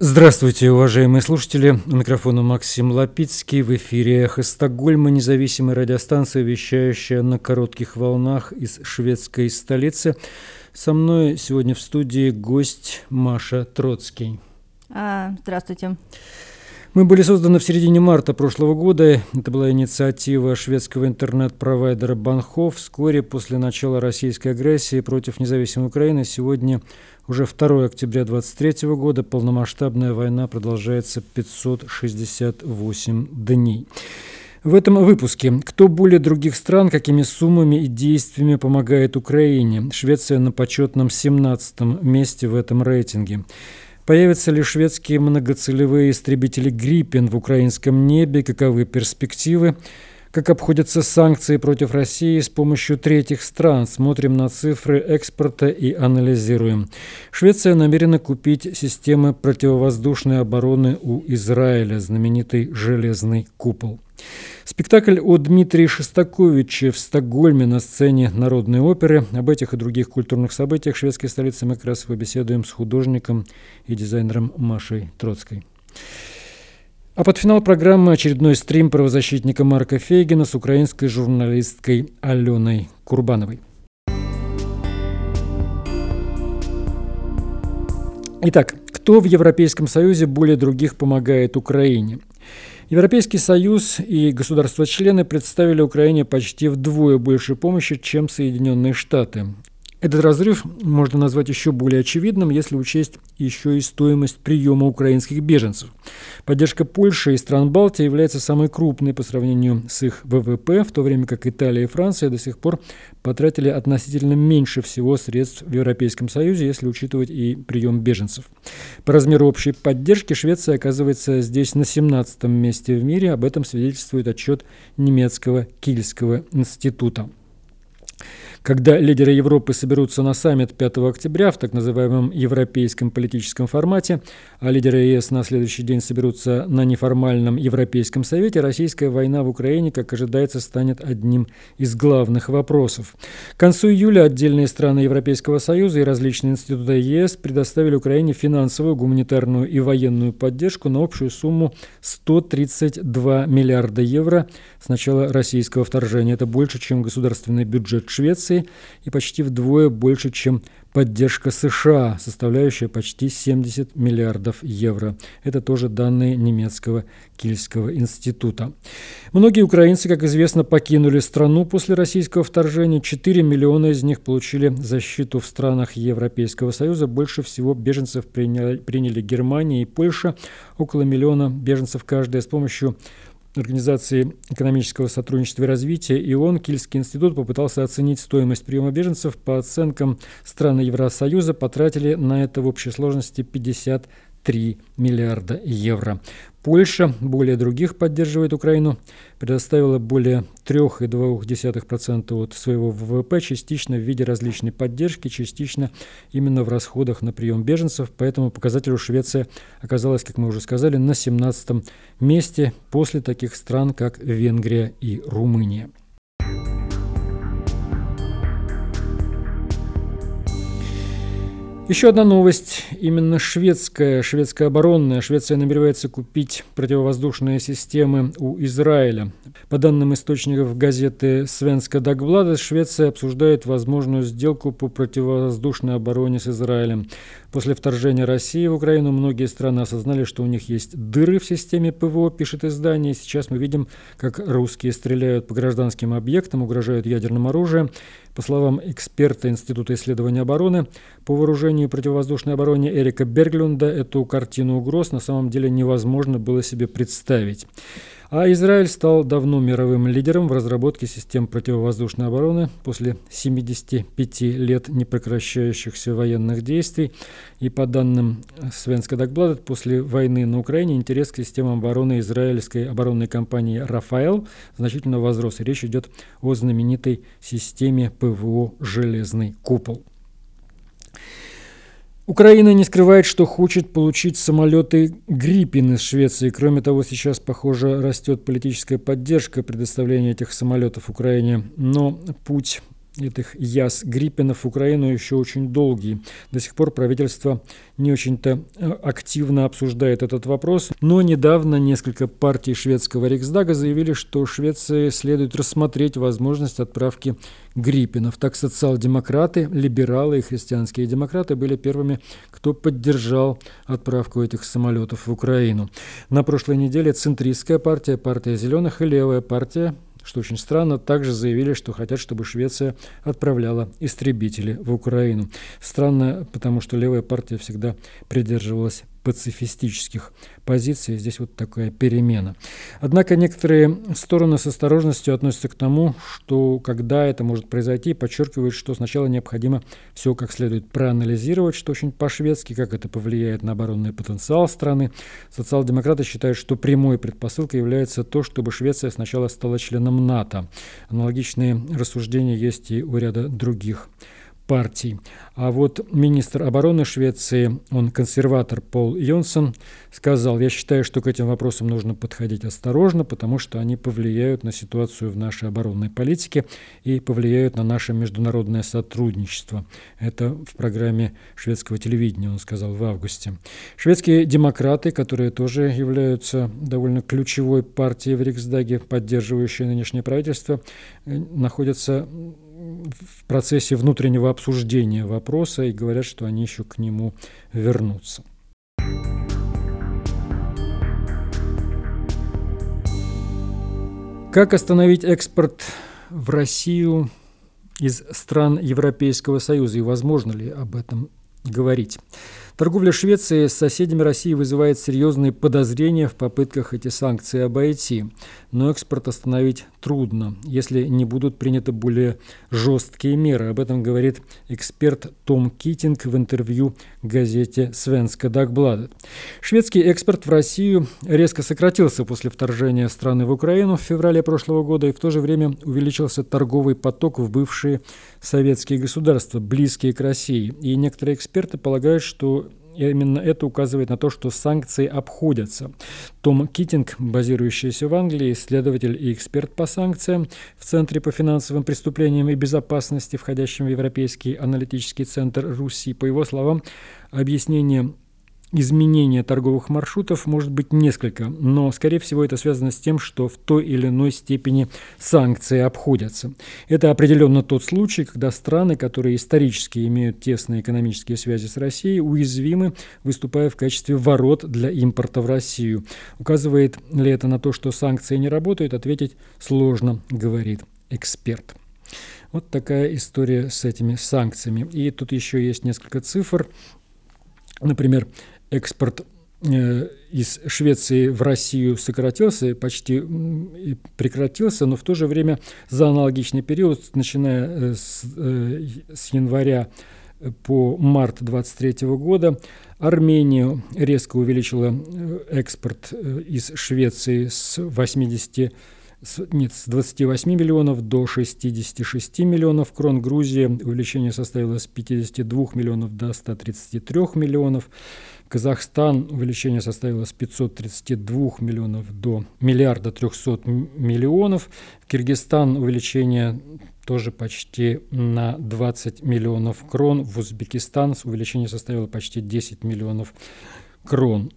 Здравствуйте, уважаемые слушатели. У микрофона Максим Лапицкий. В эфире «Эхо Стокгольма», независимая радиостанция, вещающая на коротких волнах из шведской столицы. Со мной сегодня в студии гость Маша Троцкий. А, здравствуйте. Мы были созданы в середине марта прошлого года. Это была инициатива шведского интернет-провайдера Банхов. Вскоре после начала российской агрессии против независимой Украины сегодня уже 2 октября 2023 года полномасштабная война продолжается 568 дней. В этом выпуске кто более других стран, какими суммами и действиями помогает Украине. Швеция на почетном 17 месте в этом рейтинге. Появятся ли шведские многоцелевые истребители «Гриппен» в украинском небе? Каковы перспективы? Как обходятся санкции против России с помощью третьих стран? Смотрим на цифры экспорта и анализируем. Швеция намерена купить системы противовоздушной обороны у Израиля, знаменитый «Железный купол». Спектакль о Дмитрии Шостаковиче в Стокгольме на сцене Народной оперы. Об этих и других культурных событиях шведской столицы мы как раз побеседуем с художником и дизайнером Машей Троцкой. А под финал программы очередной стрим правозащитника Марка Фейгина с украинской журналисткой Аленой Курбановой. Итак, кто в Европейском Союзе более других помогает Украине? Европейский Союз и государства-члены представили Украине почти вдвое больше помощи, чем Соединенные Штаты. Этот разрыв можно назвать еще более очевидным, если учесть еще и стоимость приема украинских беженцев. Поддержка Польши и стран Балтии является самой крупной по сравнению с их ВВП, в то время как Италия и Франция до сих пор потратили относительно меньше всего средств в Европейском Союзе, если учитывать и прием беженцев. По размеру общей поддержки Швеция оказывается здесь на 17 месте в мире, об этом свидетельствует отчет немецкого Кильского института. Когда лидеры Европы соберутся на саммит 5 октября в так называемом европейском политическом формате, а лидеры ЕС на следующий день соберутся на неформальном Европейском совете, российская война в Украине, как ожидается, станет одним из главных вопросов. К концу июля отдельные страны Европейского Союза и различные институты ЕС предоставили Украине финансовую, гуманитарную и военную поддержку на общую сумму 132 миллиарда евро с начала российского вторжения. Это больше, чем государственный бюджет Швеции и почти вдвое больше, чем поддержка США, составляющая почти 70 миллиардов евро. Это тоже данные немецкого Кильского института. Многие украинцы, как известно, покинули страну после российского вторжения. 4 миллиона из них получили защиту в странах Европейского Союза. Больше всего беженцев приняли, приняли Германия и Польша. Около миллиона беженцев каждая с помощью Организации экономического сотрудничества и развития ИОН Кильский институт попытался оценить стоимость приема беженцев. По оценкам страны Евросоюза потратили на это в общей сложности 50 3 миллиарда евро. Польша более других поддерживает Украину, предоставила более 3,2% от своего ВВП, частично в виде различной поддержки, частично именно в расходах на прием беженцев. По этому показателю Швеция оказалась, как мы уже сказали, на 17 месте после таких стран, как Венгрия и Румыния. Еще одна новость, именно шведская, шведская оборонная. Швеция намеревается купить противовоздушные системы у Израиля. По данным источников газеты «Свенска Дагблада», Швеция обсуждает возможную сделку по противовоздушной обороне с Израилем. После вторжения России в Украину многие страны осознали, что у них есть дыры в системе ПВО, пишет издание. Сейчас мы видим, как русские стреляют по гражданским объектам, угрожают ядерным оружием. По словам эксперта Института исследования обороны, по вооружению и противовоздушной обороне Эрика Берглюнда эту картину угроз на самом деле невозможно было себе представить. А Израиль стал давно мировым лидером в разработке систем противовоздушной обороны после 75 лет непрекращающихся военных действий. И по данным Свенска Дагбладет, после войны на Украине интерес к системам обороны израильской оборонной компании «Рафаэл» значительно возрос. Речь идет о знаменитой системе ПВО «Железный купол». Украина не скрывает, что хочет получить самолеты «Гриппин» из Швеции. Кроме того, сейчас, похоже, растет политическая поддержка предоставления этих самолетов Украине. Но путь этих яс Гриппинов в Украину еще очень долгий. До сих пор правительство не очень-то э, активно обсуждает этот вопрос, но недавно несколько партий шведского Риксдага заявили, что Швеции следует рассмотреть возможность отправки Гриппинов. Так социал-демократы, либералы и христианские демократы были первыми, кто поддержал отправку этих самолетов в Украину. На прошлой неделе центристская партия, партия зеленых и левая партия что очень странно, также заявили, что хотят, чтобы Швеция отправляла истребители в Украину. Странно, потому что левая партия всегда придерживалась пацифистических позиций. Здесь вот такая перемена. Однако некоторые стороны с осторожностью относятся к тому, что когда это может произойти, подчеркивают, что сначала необходимо все как следует проанализировать, что очень по-шведски, как это повлияет на оборонный потенциал страны. Социал-демократы считают, что прямой предпосылкой является то, чтобы Швеция сначала стала членом НАТО. Аналогичные рассуждения есть и у ряда других партий. А вот министр обороны Швеции, он консерватор Пол Йонсон, сказал, я считаю, что к этим вопросам нужно подходить осторожно, потому что они повлияют на ситуацию в нашей оборонной политике и повлияют на наше международное сотрудничество. Это в программе шведского телевидения, он сказал в августе. Шведские демократы, которые тоже являются довольно ключевой партией в Риксдаге, поддерживающие нынешнее правительство, э, находятся в процессе внутреннего обсуждения вопроса и говорят, что они еще к нему вернутся. Как остановить экспорт в Россию из стран Европейского Союза и возможно ли об этом говорить? Торговля Швеции с соседями России вызывает серьезные подозрения в попытках эти санкции обойти. Но экспорт остановить трудно, если не будут приняты более жесткие меры. Об этом говорит эксперт Том Китинг в интервью газете «Свенска Дагбладет». Шведский экспорт в Россию резко сократился после вторжения страны в Украину в феврале прошлого года, и в то же время увеличился торговый поток в бывшие советские государства, близкие к России. И некоторые эксперты полагают, что именно это указывает на то, что санкции обходятся. Том Китинг, базирующийся в Англии, исследователь и эксперт по санкциям в Центре по финансовым преступлениям и безопасности, входящем в Европейский аналитический центр Руси, по его словам, объяснение изменения торговых маршрутов может быть несколько, но, скорее всего, это связано с тем, что в той или иной степени санкции обходятся. Это определенно тот случай, когда страны, которые исторически имеют тесные экономические связи с Россией, уязвимы, выступая в качестве ворот для импорта в Россию. Указывает ли это на то, что санкции не работают, ответить сложно, говорит эксперт. Вот такая история с этими санкциями. И тут еще есть несколько цифр. Например, экспорт э, из Швеции в Россию сократился, почти прекратился, но в то же время за аналогичный период, начиная э, с, э, с января по март 2023 года, Армения резко увеличила экспорт из Швеции с 80 нет, с 28 миллионов до 66 миллионов крон. Грузия увеличение составило с 52 миллионов до 133 миллионов. Казахстан увеличение составило с 532 миллионов до миллиарда 300 миллионов. Киргизстан увеличение тоже почти на 20 миллионов крон. В Узбекистан увеличение составило почти 10 миллионов крон.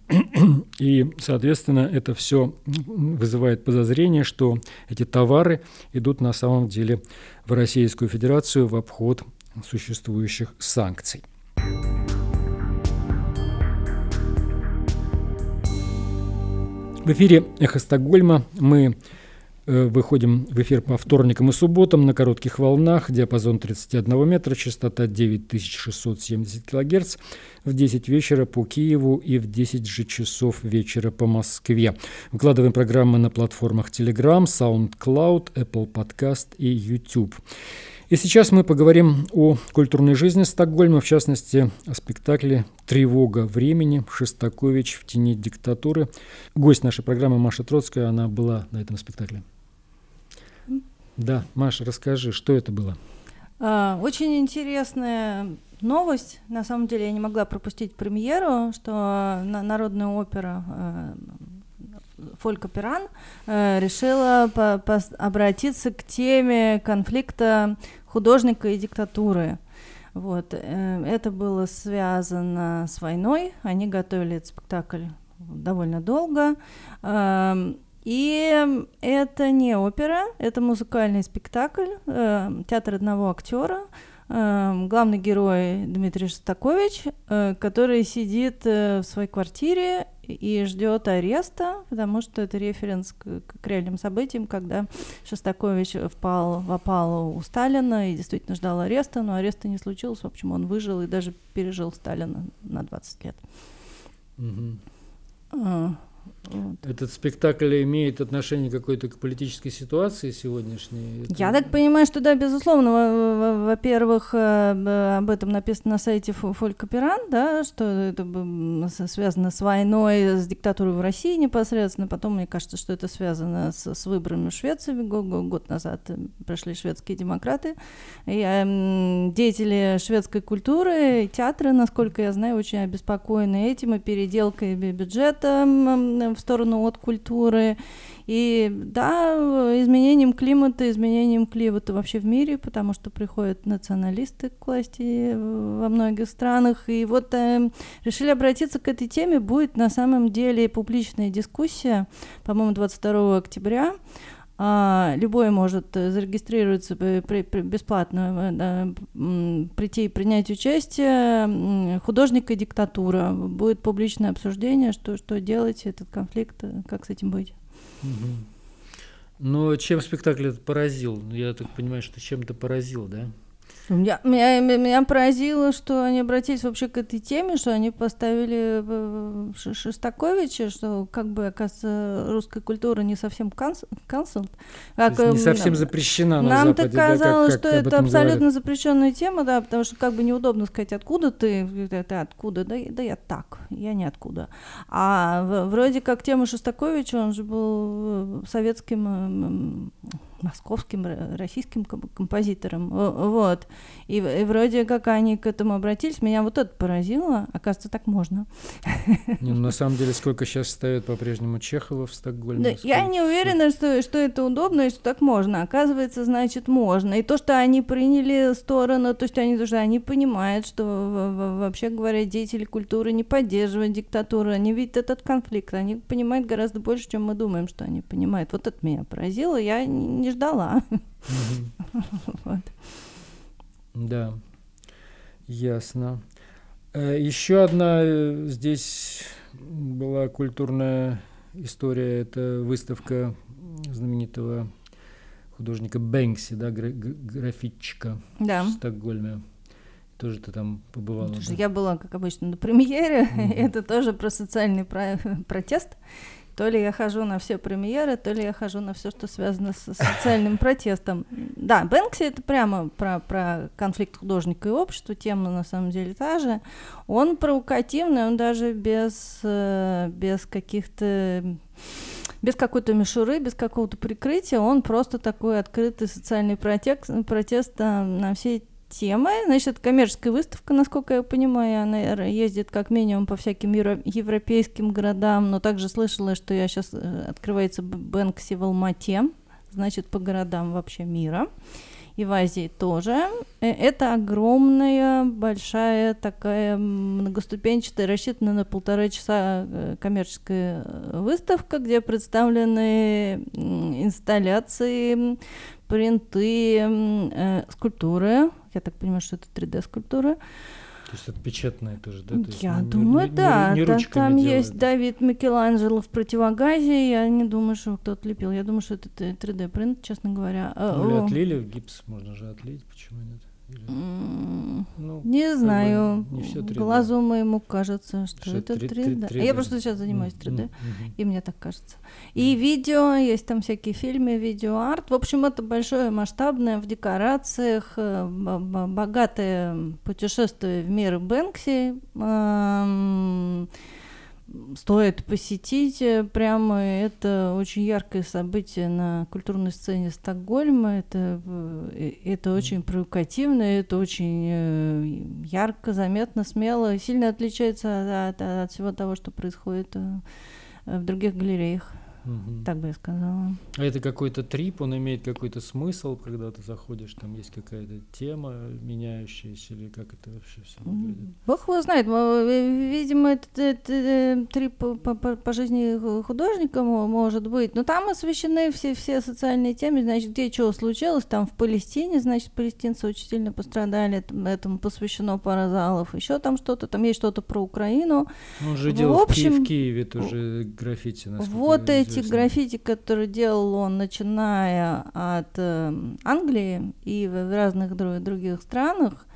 И, соответственно, это все вызывает подозрение, что эти товары идут на самом деле в Российскую Федерацию в обход существующих санкций. В эфире «Эхо Стокгольма» мы э, выходим в эфир по вторникам и субботам на коротких волнах, диапазон 31 метра, частота 9670 килогерц, в 10 вечера по Киеву и в 10 же часов вечера по Москве. Выкладываем программы на платформах Telegram, SoundCloud, Apple Podcast и YouTube. И сейчас мы поговорим о культурной жизни Стокгольма, в частности, о спектакле «Тревога времени. Шестакович в тени диктатуры». Гость нашей программы Маша Троцкая, она была на этом спектакле. Да, Маша, расскажи, что это было? А, очень интересная новость. На самом деле я не могла пропустить премьеру, что Народная опера э, Фолька Пиран э, решила обратиться к теме конфликта художника и диктатуры. Вот. Э, это было связано с войной. Они готовили этот спектакль довольно долго. Эм, и это не опера, это музыкальный спектакль, э, театр одного актера. Э, главный герой Дмитрий Шостакович, э, который сидит э, в своей квартире и ждет ареста, потому что это референс к, к реальным событиям, когда Шостакович впал в опалу у Сталина и действительно ждал ареста, но ареста не случилось. В общем, он выжил и даже пережил Сталина на 20 лет. Угу. Вот. Этот спектакль имеет отношение какой-то к политической ситуации сегодняшней? Это... Я так понимаю, что да, безусловно. Во-первых, э, об этом написано на сайте Фолькоперан, да, что это связано с войной, с диктатурой в России непосредственно. Потом, мне кажется, что это связано с, с выборами в Швеции. Год назад прошли шведские демократы. И эм, деятели шведской культуры, театры, насколько я знаю, очень обеспокоены этим и переделкой бюджета в сторону от культуры. И да, изменением климата, изменением климата вообще в мире, потому что приходят националисты к власти во многих странах. И вот э, решили обратиться к этой теме. Будет на самом деле публичная дискуссия, по-моему, 22 октября. А, любой может зарегистрироваться при, при, бесплатно, э, прийти и принять участие. Художник и диктатура. Будет публичное обсуждение, что, что делать, этот конфликт, э, как с этим быть. Но чем спектакль этот поразил? Я так понимаю, что чем-то поразил, да? Меня, меня, меня поразило, что они обратились вообще к этой теме, что они поставили э, Шостаковича, что как бы, оказывается, русская культура не совсем cancelled. Как, не совсем запрещена на Нам Западе. так казалось, да, как, как что это абсолютно говорят. запрещенная тема, да, потому что как бы неудобно сказать, откуда ты, ты откуда, да, да я так, я не откуда. А вроде как тема Шостаковича, он же был э, советским московским, российским композитором. Вот. И, и вроде как они к этому обратились. Меня вот это поразило. Оказывается, так можно. Не, ну, на самом деле, сколько сейчас ставят по-прежнему Чехова в Стокгольме? Да, я не уверена, что, что это удобно и что так можно. Оказывается, значит, можно. И то, что они приняли сторону, то, что они, что они понимают, что вообще говоря, деятели культуры не поддерживают диктатуру, они видят этот конфликт, они понимают гораздо больше, чем мы думаем, что они понимают. Вот это меня поразило. Я не ждала. Да, ясно. Э, Еще одна э, здесь была культурная история. Это выставка знаменитого художника Бэнкси, да, графитчика да. в Стокгольме. Тоже ты там побывала? да? Я была, как обычно, на премьере. Mm-hmm. Это тоже про социальный про- протест. То ли я хожу на все премьеры, то ли я хожу на все, что связано с социальным протестом. Да, Бэнкси это прямо про, про конфликт художника и общества, тема на самом деле та же. Он провокативный, он даже без, э, без каких-то без какой-то мишуры, без какого-то прикрытия, он просто такой открытый социальный протест, протест на все темы. Значит, это коммерческая выставка, насколько я понимаю. Она ездит как минимум по всяким европейским городам, но также слышала, что я сейчас э, открывается Бэнкси в Алмате, значит, по городам вообще мира. И в Азии тоже. Э, это огромная, большая такая многоступенчатая, рассчитанная на полтора часа э, коммерческая выставка, где представлены инсталляции, принты, э, скульптуры. Я так понимаю, что это 3D-скульптуры. То есть отпечатанные тоже, да? То я не, думаю, не, да. Не, не там делают. есть Давид Микеланджело в противогазе. Я не думаю, что кто-то лепил. Я думаю, что это 3D-принт, честно говоря. Ну, или отлили в гипс, можно же отлить, почему нет? Ну, не знаю. Не все Глазу моему кажется, что, что это 3D. 3D. 3D. Я просто сейчас занимаюсь 3D, mm-hmm. и мне так кажется. И видео, есть там всякие фильмы, видеоарт. В общем, это большое, масштабное, в декорациях, э, богатое путешествие в мир Бэнкси стоит посетить. Э, прямо это очень яркое событие на культурной сцене Стокгольма. Это, э, это очень провокативно, это очень э, ярко, заметно, смело, сильно отличается от, от, от всего того, что происходит в других галереях. Угу. Так бы я сказала. А это какой-то трип, он имеет какой-то смысл, когда ты заходишь, там есть какая-то тема меняющаяся, или как это вообще все выглядит? Бог его знает. Видимо, это, это, это трип по, по, по жизни художника может быть. Но там освещены все, все социальные темы, значит, где что случилось, там в Палестине, значит, палестинцы очень сильно пострадали, этому посвящено пара залов, еще там что-то, там есть что-то про Украину. Ну, он же делал в, общем, в Киеве тоже граффити, Вот эти эти граффити, которые делал он, начиная от э, Англии и в разных других странах,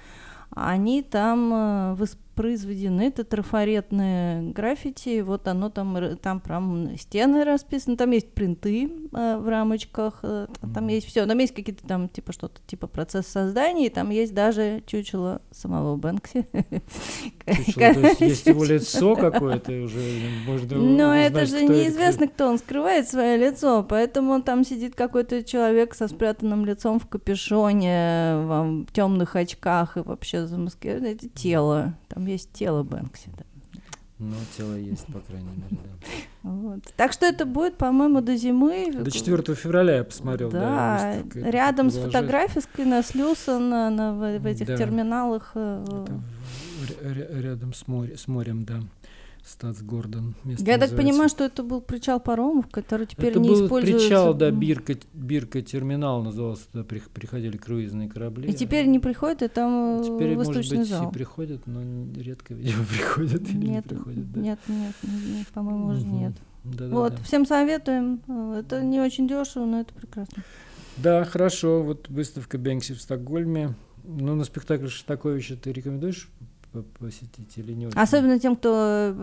они там э, произведены, это трафаретные граффити, вот оно там, там прям стены расписаны, там есть принты э, в рамочках, э, там есть все, там есть какие-то там типа что-то типа процесс создания, и там есть даже чучело самого Бэнкси. Чучело, то есть есть его лицо какое-то уже, можно Но это же неизвестно, кто он скрывает свое лицо, поэтому там сидит какой-то человек со спрятанным лицом в капюшоне, в темных очках и вообще замаскировано, это тело, там есть тело Бэнкси, да. Ну, тело есть, по крайней мере, да. Вот. Так что это будет, по-моему, до зимы. До 4 февраля я посмотрел. Да, да рядом с фотографиской на Слюсона, на, в, в этих да. терминалах. Э, это рядом с, море, с морем, да. Стац Гордон. Я так понимаю, что это был причал паромов, который теперь это не был используется. причал, да, Бирка, Бирка терминал назывался, туда приходили круизные корабли. И теперь не приходят, и там теперь, восточный может быть, зал. и приходят, но редко, видимо, приходят или нет, не приходят. Да. Нет, нет, нет, по-моему, уже нет. Да, вот, да. всем советуем. Это не очень дешево, но это прекрасно. Да, хорошо. Вот выставка Бенкси в Стокгольме. Ну, на спектакль Шостаковича ты рекомендуешь посетить или не очень. Особенно тем, кто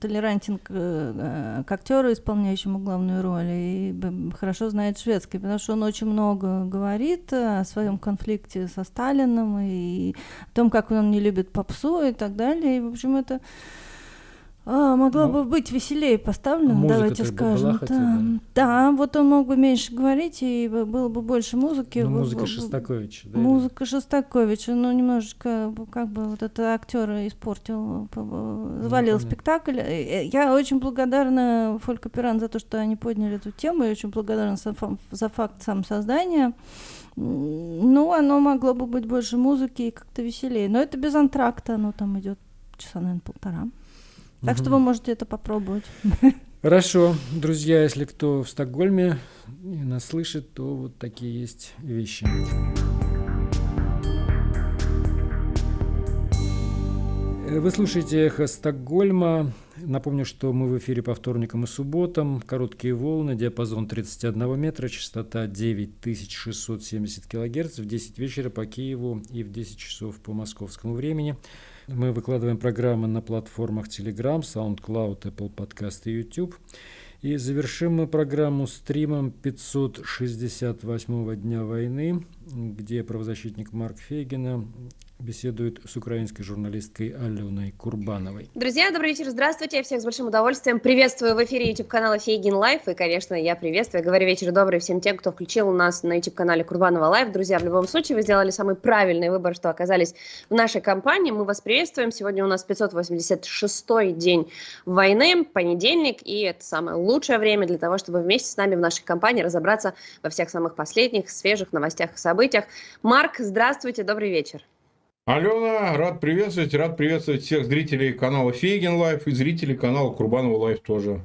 толерантен к, э, к актеру, исполняющему главную роль, и хорошо знает шведский, потому что он очень много говорит о своем конфликте со Сталином и о том, как он не любит попсу и так далее. И, в общем, это а, могло ну, бы быть веселее поставлено, давайте скажем. Была да. да, вот он мог бы меньше говорить, и было бы больше музыки. Ну, музыка Шостаковича, да? Музыка Шостаковича, но немножечко как бы вот это актера испортил, завалил ну, спектакль. Э, я очень благодарна Фолька Пиран за то, что они подняли эту тему, и очень благодарна за, за факт сам создания. Ну, оно могло бы быть больше музыки и как-то веселее. Но это без антракта, оно там идет часа, наверное, полтора. Так что вы можете это попробовать. Хорошо, друзья, если кто в Стокгольме и нас слышит, то вот такие есть вещи. Вы слушаете «Эхо Стокгольма». Напомню, что мы в эфире по вторникам и субботам. Короткие волны, диапазон 31 метра, частота 9670 килогерц в 10 вечера по Киеву и в 10 часов по московскому времени. Мы выкладываем программы на платформах Telegram, SoundCloud, Apple Podcast и YouTube. И завершим мы программу стримом 568-го дня войны, где правозащитник Марк Фейгина беседует с украинской журналисткой Аленой Курбановой. Друзья, добрый вечер, здравствуйте, я всех с большим удовольствием приветствую в эфире YouTube-канала Фейгин Live, и, конечно, я приветствую, говорю вечер добрый всем тем, кто включил нас на YouTube-канале Курбанова Live. Друзья, в любом случае, вы сделали самый правильный выбор, что оказались в нашей компании, мы вас приветствуем, сегодня у нас 586-й день войны, понедельник, и это самое лучшее время для того, чтобы вместе с нами в нашей компании разобраться во всех самых последних, свежих новостях и событиях. Марк, здравствуйте, добрый вечер. Алена, рад приветствовать, рад приветствовать всех зрителей канала Фейгин Live и зрителей канала Курбанова Live тоже.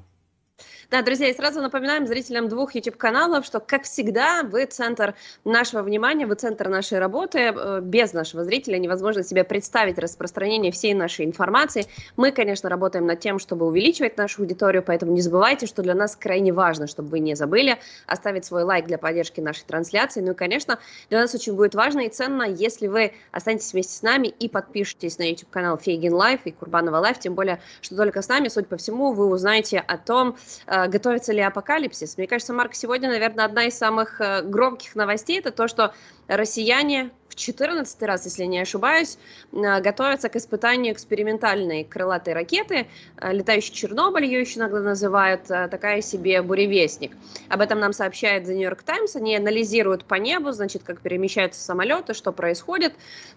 Да, друзья, и сразу напоминаем зрителям двух YouTube-каналов, что, как всегда, вы центр нашего внимания, вы центр нашей работы. Э, без нашего зрителя невозможно себе представить распространение всей нашей информации. Мы, конечно, работаем над тем, чтобы увеличивать нашу аудиторию, поэтому не забывайте, что для нас крайне важно, чтобы вы не забыли оставить свой лайк для поддержки нашей трансляции. Ну и, конечно, для нас очень будет важно и ценно, если вы останетесь вместе с нами и подпишитесь на YouTube-канал Фейгин Live и Курбанова Live, тем более, что только с нами, судя по всему, вы узнаете о том, Э, готовится ли апокалипсис. Мне кажется, Марк, сегодня, наверное, одна из самых э, громких новостей это то, что россияне в 14 раз, если не ошибаюсь, э, готовятся к испытанию экспериментальной крылатой ракеты, летающий Чернобыль, ее еще иногда называют, такая себе буревестник. Об этом нам сообщает The New York Times. Они анализируют по небу, значит, как перемещаются самолеты, что происходит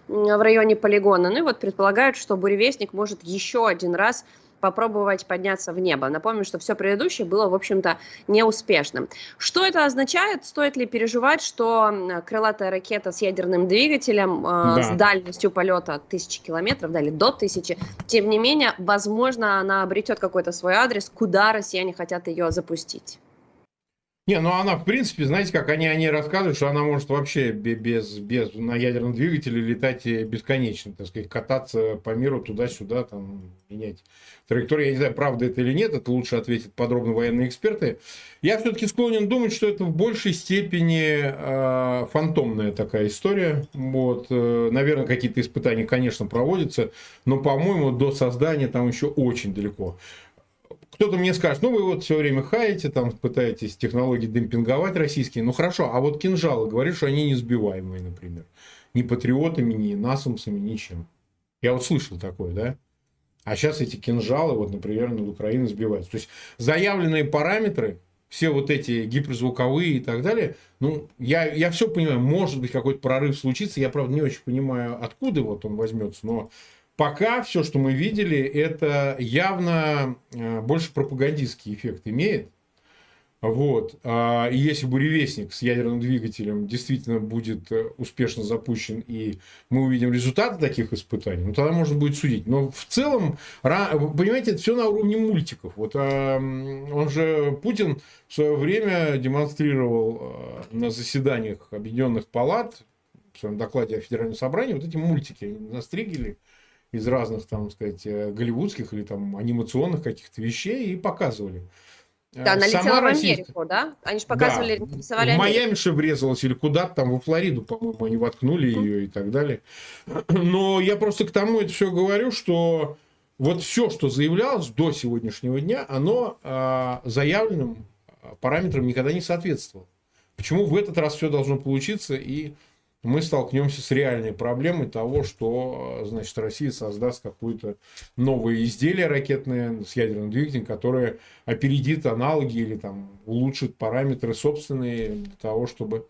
в районе полигона. Ну и вот предполагают, что буревестник может еще один раз попробовать подняться в небо. Напомню, что все предыдущее было, в общем-то, неуспешным. Что это означает? Стоит ли переживать, что крылатая ракета с ядерным двигателем э, да. с дальностью полета тысячи километров, да, до тысячи, тем не менее, возможно, она обретет какой-то свой адрес, куда россияне хотят ее запустить? Не, ну она, в принципе, знаете, как они о ней рассказывают, что она может вообще без, без на ядерном двигателе летать бесконечно, так сказать, кататься по миру туда-сюда, там, менять траекторию. Я не знаю, правда это или нет, это лучше ответят подробно военные эксперты. Я все-таки склонен думать, что это в большей степени э, фантомная такая история. Вот, э, наверное, какие-то испытания, конечно, проводятся, но, по-моему, до создания там еще очень далеко. Кто-то мне скажет, ну вы вот все время хаете, там пытаетесь технологии демпинговать российские. Ну хорошо, а вот кинжалы, говорят, что они не сбиваемые, например. Ни патриотами, ни насумсами, ничем. Я вот слышал такое, да? А сейчас эти кинжалы, вот, например, над Украиной сбиваются. То есть заявленные параметры, все вот эти гиперзвуковые и так далее, ну, я, я все понимаю, может быть, какой-то прорыв случится, я, правда, не очень понимаю, откуда вот он возьмется, но Пока все, что мы видели, это явно э, больше пропагандистский эффект имеет. Вот. А, и если буревестник с ядерным двигателем действительно будет э, успешно запущен, и мы увидим результаты таких испытаний, ну тогда можно будет судить. Но в целом, понимаете, это все на уровне мультиков. Вот а, он же, Путин в свое время демонстрировал э, на заседаниях Объединенных Палат, в своем докладе о Федеральном собрании, вот эти мультики настригили из разных, там, сказать, э, голливудских или там анимационных каких-то вещей и показывали. Э, да, она Сама летела Россия... в Америку, да? Они же показывали, да. рисовали В Майами же врезалась или куда-то там, во Флориду, по-моему, они воткнули ее и так далее. Но я просто к тому это все говорю, что вот все, что заявлялось до сегодняшнего дня, оно э, заявленным параметрам никогда не соответствовало. Почему в этот раз все должно получиться и мы столкнемся с реальной проблемой того, что значит, Россия создаст какое-то новое изделие ракетное с ядерным двигателем, которое опередит аналоги или там, улучшит параметры собственные для того, чтобы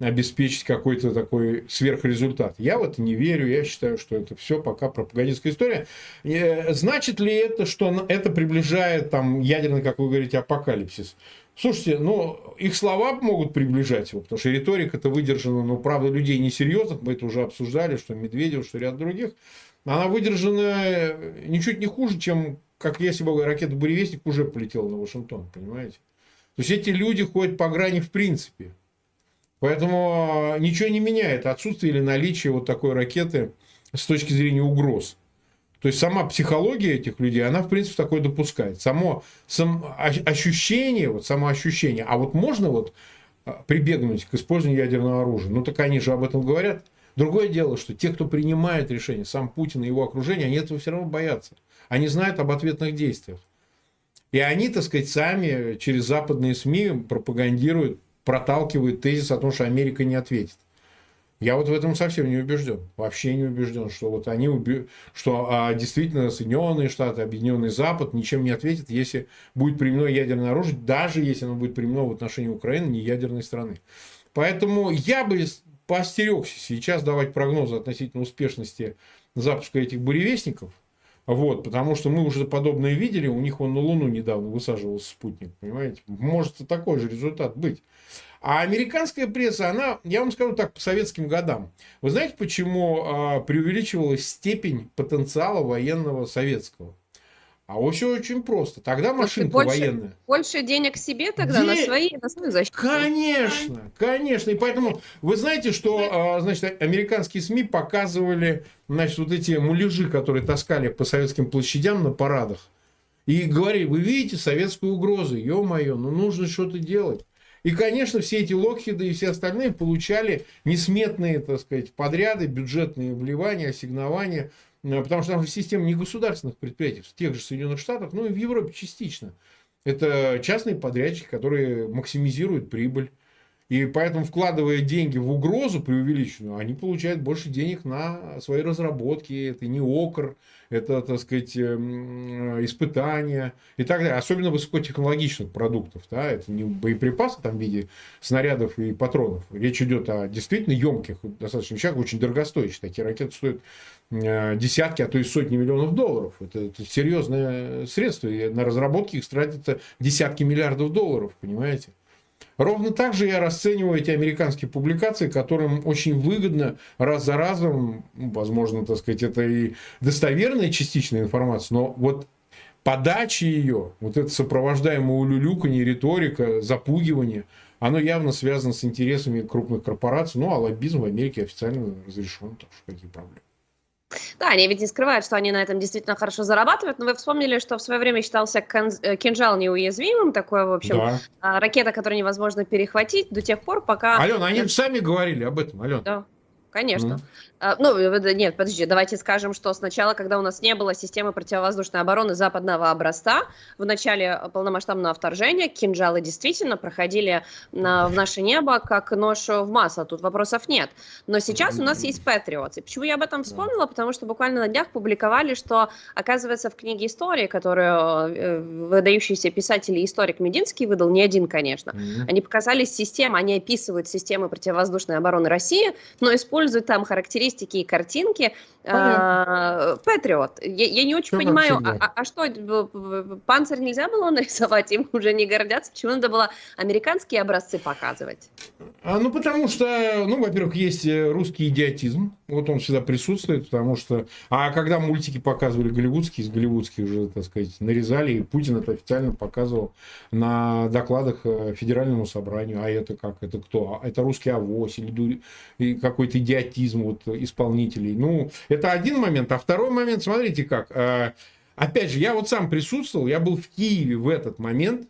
обеспечить какой-то такой сверхрезультат. Я в это не верю, я считаю, что это все пока пропагандистская история. Э, значит ли это, что это приближает там ядерный, как вы говорите, апокалипсис? Слушайте, ну, их слова могут приближать его, потому что риторика-то выдержана, ну, правда, людей несерьезных, мы это уже обсуждали, что Медведев, что ряд других, она выдержана ничуть не хуже, чем, как если бы ракета «Буревестник» уже полетела на Вашингтон, понимаете? То есть, эти люди ходят по грани в принципе. Поэтому ничего не меняет отсутствие или наличие вот такой ракеты с точки зрения угроз. То есть сама психология этих людей, она в принципе такое допускает. Само сам, ощущение, вот само ощущение, а вот можно вот а, прибегнуть к использованию ядерного оружия, ну так они же об этом говорят. Другое дело, что те, кто принимает решение, сам Путин и его окружение, они этого все равно боятся. Они знают об ответных действиях. И они, так сказать, сами через западные СМИ пропагандируют, проталкивают тезис о том, что Америка не ответит. Я вот в этом совсем не убежден. Вообще не убежден, что вот они уби... что а, действительно Соединенные Штаты, Объединенный Запад ничем не ответят, если будет применено ядерное оружие, даже если оно будет применено в отношении Украины, не ядерной страны. Поэтому я бы поостерегся сейчас давать прогнозы относительно успешности запуска этих буревестников. Вот, потому что мы уже подобное видели, у них он на Луну недавно высаживался спутник, понимаете? Может такой же результат быть. А американская пресса, она, я вам скажу так, по советским годам. Вы знаете, почему а, преувеличивалась степень потенциала военного советского? А очень очень просто. Тогда машинка больше, военная. Больше денег себе тогда Де... на свои, на свою защиту. Конечно, конечно. И поэтому вы знаете, что а, значит, американские СМИ показывали значит, вот эти муляжи, которые таскали по советским площадям на парадах. И говорили, вы видите советскую угрозу, ё-моё, ну нужно что-то делать. И, конечно, все эти Локхиды и все остальные получали несметные, так сказать, подряды, бюджетные вливания, ассигнования, э, потому что там же система не государственных предприятий, в тех же Соединенных Штатах, ну и в Европе частично. Это частные подрядчики, которые максимизируют прибыль. И поэтому, вкладывая деньги в угрозу преувеличенную, они получают больше денег на свои разработки. Это не окр, это, так сказать, эм, испытания и так далее. Особенно высокотехнологичных продуктов. Да? Это не боеприпасы там, в виде снарядов и патронов. Речь идет о действительно емких достаточно вещах, очень дорогостоящих. Такие ракеты стоят э, десятки, а то и сотни миллионов долларов. Это, это серьезное средство. И на разработки их тратится десятки миллиардов долларов, понимаете? Ровно так же я расцениваю эти американские публикации, которым очень выгодно раз за разом, возможно, так сказать, это и достоверная частичная информация, но вот подача ее, вот это сопровождаемое улюлюканье, риторика, запугивание, оно явно связано с интересами крупных корпораций. Ну, а лоббизм в Америке официально разрешен, так что какие проблемы. Да, они ведь не скрывают, что они на этом действительно хорошо зарабатывают, но вы вспомнили, что в свое время считался э, кинжал неуязвимым, такое, в общем, да. А, ракета, которую невозможно перехватить до тех пор, пока... Алена, они сами говорили об этом, Алена. Да, конечно. Mm. А, ну, нет, подожди, давайте скажем, что сначала, когда у нас не было системы противовоздушной обороны западного образца, в начале полномасштабного вторжения кинжалы действительно проходили на, в наше небо как нож в масло, тут вопросов нет. Но сейчас у нас есть. И почему я об этом вспомнила? Потому что буквально на днях публиковали, что, оказывается, в книге истории, которую э, выдающийся писатель и историк Мединский выдал, не один, конечно, mm-hmm. они показали систему, они описывают системы противовоздушной обороны России, но используют там характеристики статистики и картинки. Патриот. Я, я не очень Все понимаю, а, а, а что, панцирь нельзя было нарисовать, им уже не гордятся? Почему надо было американские образцы показывать? А, ну, потому что, ну, во-первых, есть э, русский идиотизм, вот он всегда присутствует, потому что... А когда мультики показывали голливудские, из голливудских уже, так сказать, нарезали, и Путин это официально показывал на докладах э, Федеральному собранию. А это как? Это кто? А это русский авось или какой-то идиотизм вот исполнителей. Ну, это один момент. А второй момент, смотрите как. Э, опять же, я вот сам присутствовал, я был в Киеве в этот момент,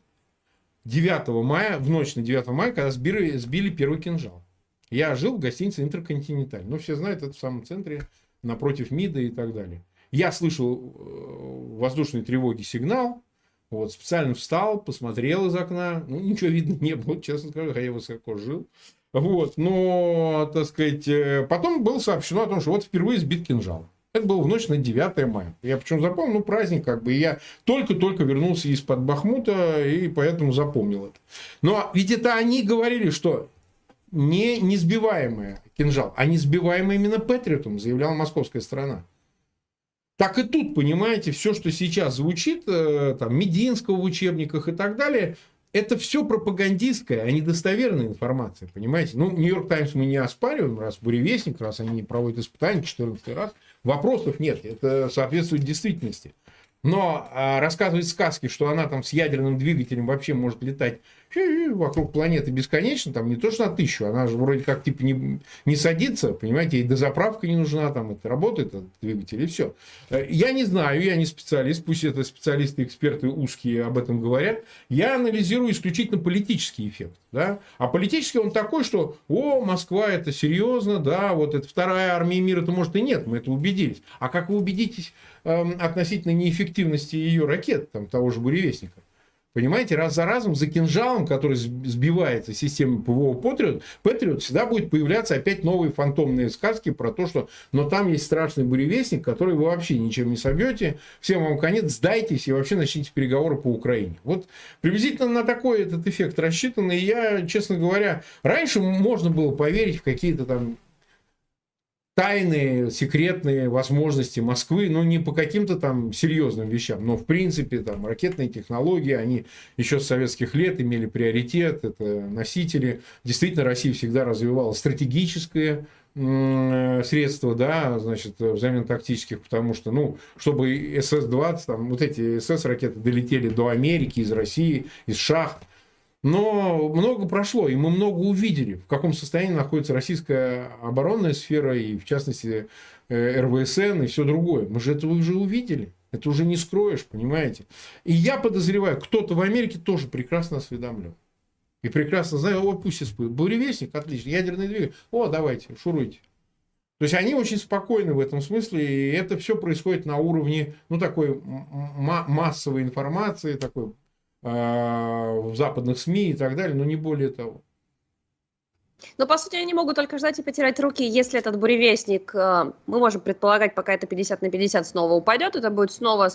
9 мая, в ночь на 9 мая, когда сбили, сбили первый кинжал. Я жил в гостинице Интерконтиненталь. Ну, все знают, это в самом центре, напротив МИДа и так далее. Я слышал э, воздушной тревоги сигнал, вот, специально встал, посмотрел из окна. Ну, ничего видно не было, честно скажу, я высоко жил. Вот, но, так сказать, э, потом было сообщено о том, что вот впервые сбит кинжал. Это было в ночь на 9 мая. Я почему запомнил? Ну, праздник как бы. Я только-только вернулся из-под Бахмута, и поэтому запомнил это. Но ведь это они говорили, что не несбиваемый кинжал, а несбиваемый именно Патриотом, заявляла московская сторона. Так и тут, понимаете, все, что сейчас звучит, э, там, Мединского в учебниках и так далее, это все пропагандистская, а не достоверная информация, понимаете? Ну, Нью-Йорк Таймс мы не оспариваем, раз буревестник, раз они проводят испытания 14 раз. Вопросов нет, это соответствует действительности. Но а, рассказывать сказки, что она там с ядерным двигателем вообще может летать вокруг планеты бесконечно, там не то, что на тысячу, она же вроде как типа не, не садится, понимаете, ей дозаправка не нужна, там это работает, этот двигатель, и все. Э, я не знаю, я не специалист, пусть это специалисты, эксперты узкие об этом говорят, я анализирую исключительно политический эффект. Да? А политический он такой, что, о, Москва, это серьезно, да, вот это вторая армия мира, это может и нет, мы это убедились. А как вы убедитесь эм, относительно неэффективности ее ракет, там, того же буревестника? Понимаете, раз за разом за кинжалом, который сбивается системой ПВО Патриот, Патриот всегда будет появляться опять новые фантомные сказки про то, что но там есть страшный буревестник, который вы вообще ничем не собьете, всем вам конец, сдайтесь и вообще начните переговоры по Украине. Вот приблизительно на такой этот эффект рассчитан, и я, честно говоря, раньше можно было поверить в какие-то там тайные, секретные возможности Москвы, ну, не по каким-то там серьезным вещам, но, в принципе, там, ракетные технологии, они еще с советских лет имели приоритет, это носители. Действительно, Россия всегда развивала стратегическое средства, да, значит, взамен тактических, потому что, ну, чтобы СС-20, там, вот эти СС-ракеты долетели до Америки, из России, из шахт, но много прошло, и мы много увидели, в каком состоянии находится российская оборонная сфера, и в частности э, РВСН и все другое. Мы же это уже увидели. Это уже не скроешь, понимаете? И я подозреваю, кто-то в Америке тоже прекрасно осведомлен. И прекрасно знает, о, пусть испытывает. Буревестник, отлично, ядерный двигатель, о, давайте, шуруйте. То есть они очень спокойны в этом смысле, и это все происходит на уровне, ну, такой массовой информации, такой в западных СМИ и так далее, но не более того. Но, по сути, они могут только ждать и потерять руки, если этот буревестник, э, мы можем предполагать, пока это 50 на 50 снова упадет, это будет снова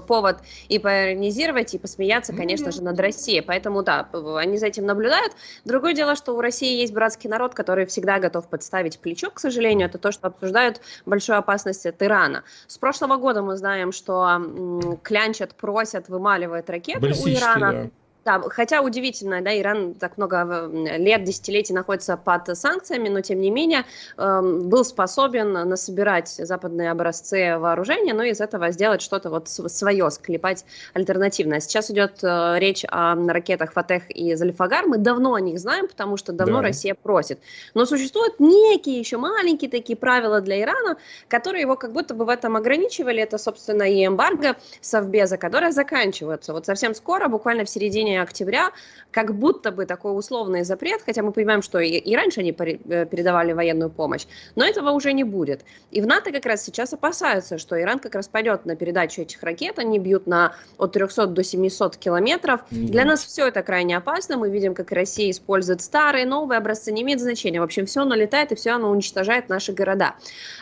повод и поиронизировать, и посмеяться, конечно же, над Россией. Поэтому, да, они за этим наблюдают. Другое дело, что у России есть братский народ, который всегда готов подставить плечо, к сожалению. Это то, что обсуждают большую опасность от Ирана. С прошлого года мы знаем, что клянчат, просят, вымаливают ракеты у Ирана. Да. Да, хотя удивительно, да, Иран так много лет, десятилетий находится под санкциями, но тем не менее э, был способен насобирать западные образцы вооружения, но из этого сделать что-то вот свое, склепать альтернативное. Сейчас идет э, речь о ракетах Фатех и Зальфагар. Мы давно о них знаем, потому что давно да. Россия просит. Но существуют некие еще маленькие такие правила для Ирана, которые его как будто бы в этом ограничивали. Это, собственно, и эмбарго Совбеза, которая заканчивается. Вот совсем скоро, буквально в середине октября, как будто бы такой условный запрет, хотя мы понимаем, что и, и раньше они э, передавали военную помощь, но этого уже не будет. И в НАТО как раз сейчас опасаются, что Иран как раз пойдет на передачу этих ракет, они бьют на от 300 до 700 километров. Mm-hmm. Для нас все это крайне опасно, мы видим, как Россия использует старые, новые образцы, не имеет значения. В общем, все налетает и все оно уничтожает наши города.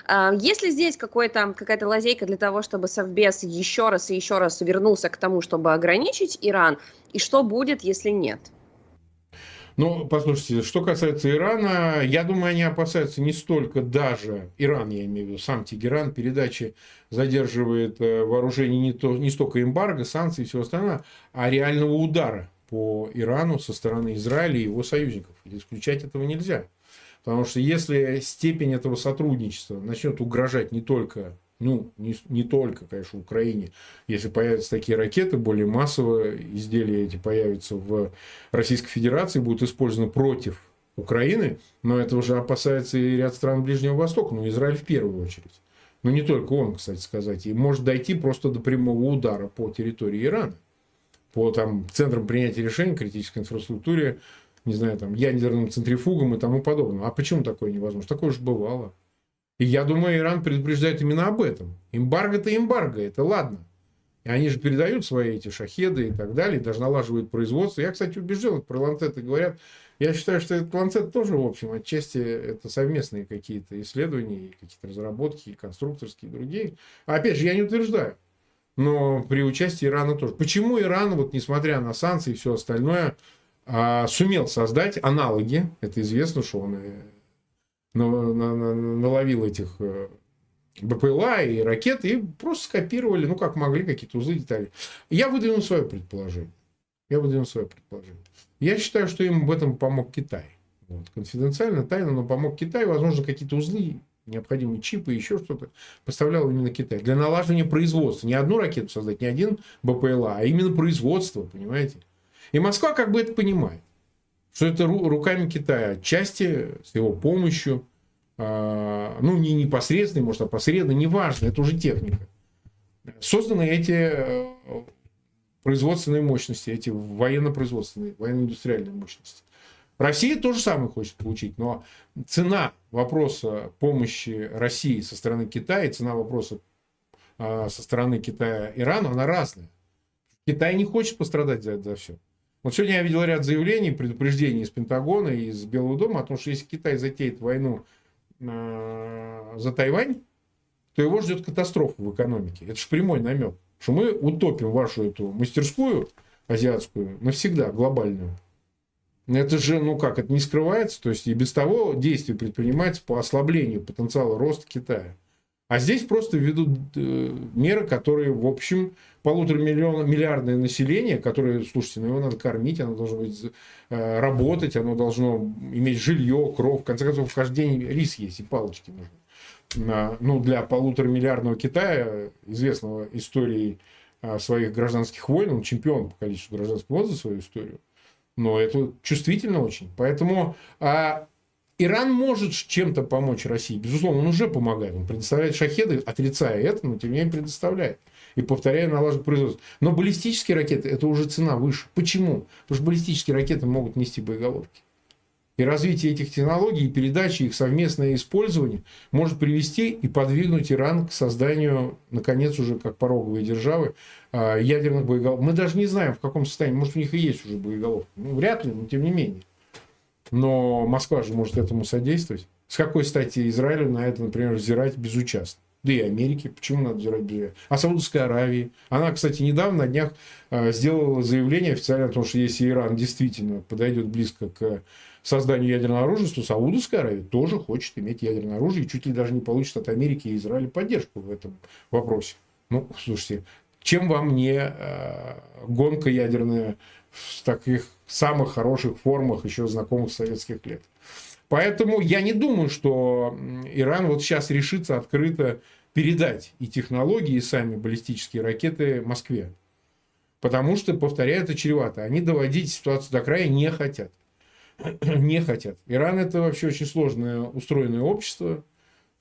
А, если здесь какая-то лазейка для того, чтобы Совбез еще раз и еще раз вернулся к тому, чтобы ограничить Иран, и что будет, если нет? Ну, послушайте, что касается Ирана, я думаю, они опасаются не столько даже, Иран, я имею в виду, сам Тегеран, передачи задерживает э, вооружение не, то, не столько эмбарго, санкций и всего остального, а реального удара по Ирану со стороны Израиля и его союзников. исключать этого нельзя. Потому что если степень этого сотрудничества начнет угрожать не только ну, не, не только, конечно, в Украине. Если появятся такие ракеты, более массовые изделия эти появятся в Российской Федерации, будут использованы против Украины, но это уже опасается и ряд стран Ближнего Востока, ну, Израиль в первую очередь. Но не только он, кстати сказать. И может дойти просто до прямого удара по территории Ирана, по там, центрам принятия решений, критической инфраструктуре, не знаю, там, ядерным центрифугам и тому подобное. А почему такое невозможно? Такое же бывало. И я думаю, Иран предупреждает именно об этом. Эмбарго-то эмбарго, это ладно. И они же передают свои эти шахеды и так далее, даже налаживают производство. Я, кстати, убежден, про ланцеты говорят. Я считаю, что этот ланцет тоже, в общем, отчасти это совместные какие-то исследования, какие-то разработки, и конструкторские, другие. Опять же, я не утверждаю. Но при участии Ирана тоже. Почему Иран, вот несмотря на санкции и все остальное, а, сумел создать аналоги, это известно, что он наловил этих э, БПЛА и ракет, и просто скопировали, ну, как могли, какие-то узлы, детали. Я выдвинул свое предположение. Я выдвинул свое предположение. Я считаю, что им в этом помог Китай. Вот. Конфиденциально, тайно, но помог Китай. Возможно, какие-то узлы, необходимые чипы, еще что-то поставлял именно Китай. Для налаживания производства. Не одну ракету создать, не один БПЛА, а именно производство, понимаете? И Москва как бы это понимает что это руками Китая, отчасти с его помощью, а, ну, не непосредственно, может, а посредственно, неважно, это уже техника. Созданы эти э, производственные мощности, эти военно-производственные, военно-индустриальные мощности. Россия то же самое хочет получить, но цена вопроса помощи России со стороны Китая, цена вопроса а, со стороны Китая Ирану, она разная. Китай не хочет пострадать за, за все. Вот сегодня я видел ряд заявлений, предупреждений из Пентагона и из Белого дома о том, что если Китай затеет войну э, за Тайвань, то его ждет катастрофа в экономике. Это же прямой намек, что мы утопим вашу эту мастерскую азиатскую навсегда, глобальную. Это же, ну как, это не скрывается. То есть и без того действия предпринимается по ослаблению потенциала роста Китая. А здесь просто ведут э, меры, которые, в общем, полутора миллиона, миллиардное население, которое, слушайте, ну его надо кормить, оно должно быть, э, работать, оно должно иметь жилье, кров. В конце концов, каждый день рис есть и палочки нужны. Ну, для полутора миллиардного Китая, известного историей э, своих гражданских войн, он чемпион по количеству гражданских войн за свою историю. Но это чувствительно очень. Поэтому а, Иран может чем-то помочь России. Безусловно, он уже помогает. Он предоставляет шахеды, отрицая это, но тем не менее предоставляет. И повторяя налаживает производство. Но баллистические ракеты – это уже цена выше. Почему? Потому что баллистические ракеты могут нести боеголовки. И развитие этих технологий, и передачи, их совместное использование может привести и подвигнуть Иран к созданию, наконец, уже как пороговые державы, а, ядерных боеголовок. Мы даже не знаем, в каком состоянии. Может, у них и есть уже боеголовки. Ну, вряд ли, но тем не менее. Но Москва же может этому содействовать. С какой стати Израилю на это, например, взирать безучастно? Да и Америки. Почему надо взирать безучастно? А Саудовской Аравии. Она, кстати, недавно на днях э, сделала заявление официально о том, что если Иран действительно подойдет близко к созданию ядерного оружия, то Саудовская Аравия тоже хочет иметь ядерное оружие и чуть ли даже не получит от Америки и Израиля поддержку в этом вопросе. Ну, слушайте, чем вам не э, гонка ядерная в таких самых хороших формах, еще знакомых советских лет? Поэтому я не думаю, что Иран вот сейчас решится открыто передать и технологии, и сами баллистические ракеты Москве. Потому что, повторяю, это чревато. Они доводить ситуацию до края не хотят. не хотят. Иран это вообще очень сложное устроенное общество.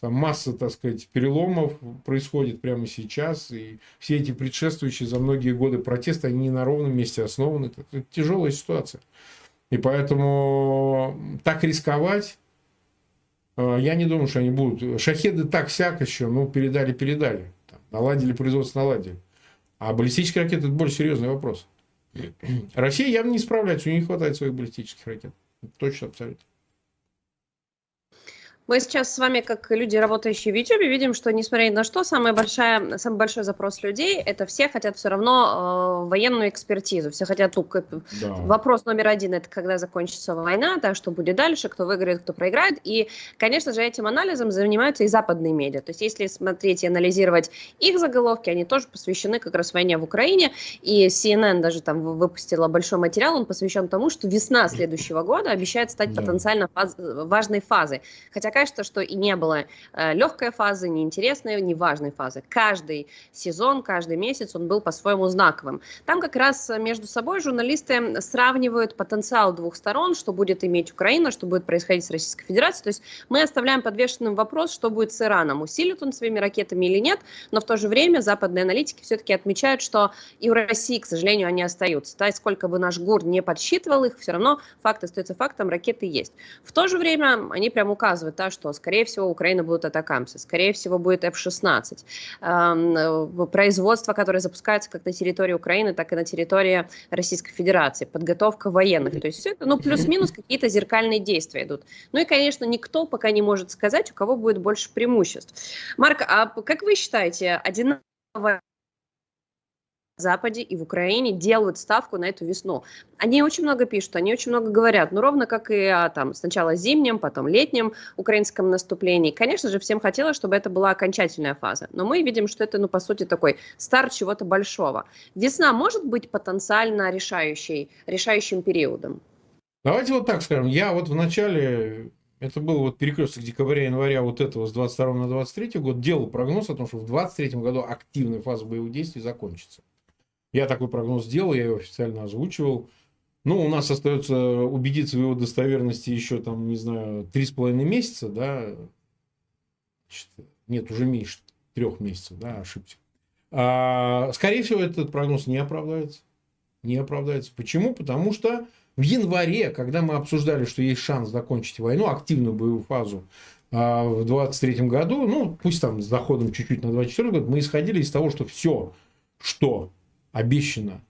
Там масса, так сказать, переломов происходит прямо сейчас. И все эти предшествующие за многие годы протесты, они не на ровном месте основаны. Это тяжелая ситуация. И поэтому так рисковать, э, я не думаю, что они будут. Шахеды так всяк еще, ну, передали-передали. Наладили производство, наладили. А баллистические ракеты – это более серьезный вопрос. Россия явно не справляется, у нее не хватает своих баллистических ракет. Точно, абсолютно. Мы сейчас с вами, как люди, работающие в YouTube, видим, что, несмотря ни на что, самая большая, самый большой запрос людей – это все хотят все равно э, военную экспертизу. Все хотят... Ну, да. Вопрос номер один – это когда закончится война, да, что будет дальше, кто выиграет, кто проиграет. И, конечно же, этим анализом занимаются и западные медиа. То есть, если смотреть и анализировать их заголовки, они тоже посвящены как раз войне в Украине. И CNN даже там выпустила большой материал, он посвящен тому, что весна следующего года обещает стать да. потенциально фаз, важной фазой. Хотя кажется, что и не было э, легкой фазы, неинтересной, неважной фазы. Каждый сезон, каждый месяц он был по-своему знаковым. Там как раз между собой журналисты сравнивают потенциал двух сторон, что будет иметь Украина, что будет происходить с Российской Федерацией. То есть мы оставляем подвешенным вопрос, что будет с Ираном, усилит он своими ракетами или нет, но в то же время западные аналитики все-таки отмечают, что и у России, к сожалению, они остаются. Да, и сколько бы наш ГУР не подсчитывал их, все равно факт остается фактом, ракеты есть. В то же время они прям указывают, да, что, скорее всего, Украина будут атакамсы, скорее всего, будет F-16. Эм, производство, которое запускается как на территории Украины, так и на территории Российской Федерации, подготовка военных. То есть все это, ну, плюс-минус какие-то зеркальные действия идут. Ну и, конечно, никто пока не может сказать, у кого будет больше преимуществ. Марк, а как вы считаете, одинаковая Западе и в Украине делают ставку на эту весну. Они очень много пишут, они очень много говорят, ну ровно как и о там, сначала зимнем, потом летнем украинском наступлении. Конечно же, всем хотелось, чтобы это была окончательная фаза, но мы видим, что это, ну, по сути, такой старт чего-то большого. Весна может быть потенциально решающей, решающим периодом? Давайте вот так скажем. Я вот в начале это был вот перекресток декабря-января вот этого с 22 на 23 год, делал прогноз о том, что в 23 году активная фаза боевых действий закончится. Я такой прогноз сделал, я его официально озвучивал. Ну, у нас остается убедиться в его достоверности еще, там, не знаю, три с половиной месяца, да. Нет, уже меньше трех месяцев, да, ошибся. А, скорее всего, этот прогноз не оправдается. Не оправдается. Почему? Потому что в январе, когда мы обсуждали, что есть шанс закончить войну, активную боевую фазу а, в 23 году, ну, пусть там с доходом чуть-чуть на 24 год, мы исходили из того, что все, что обещано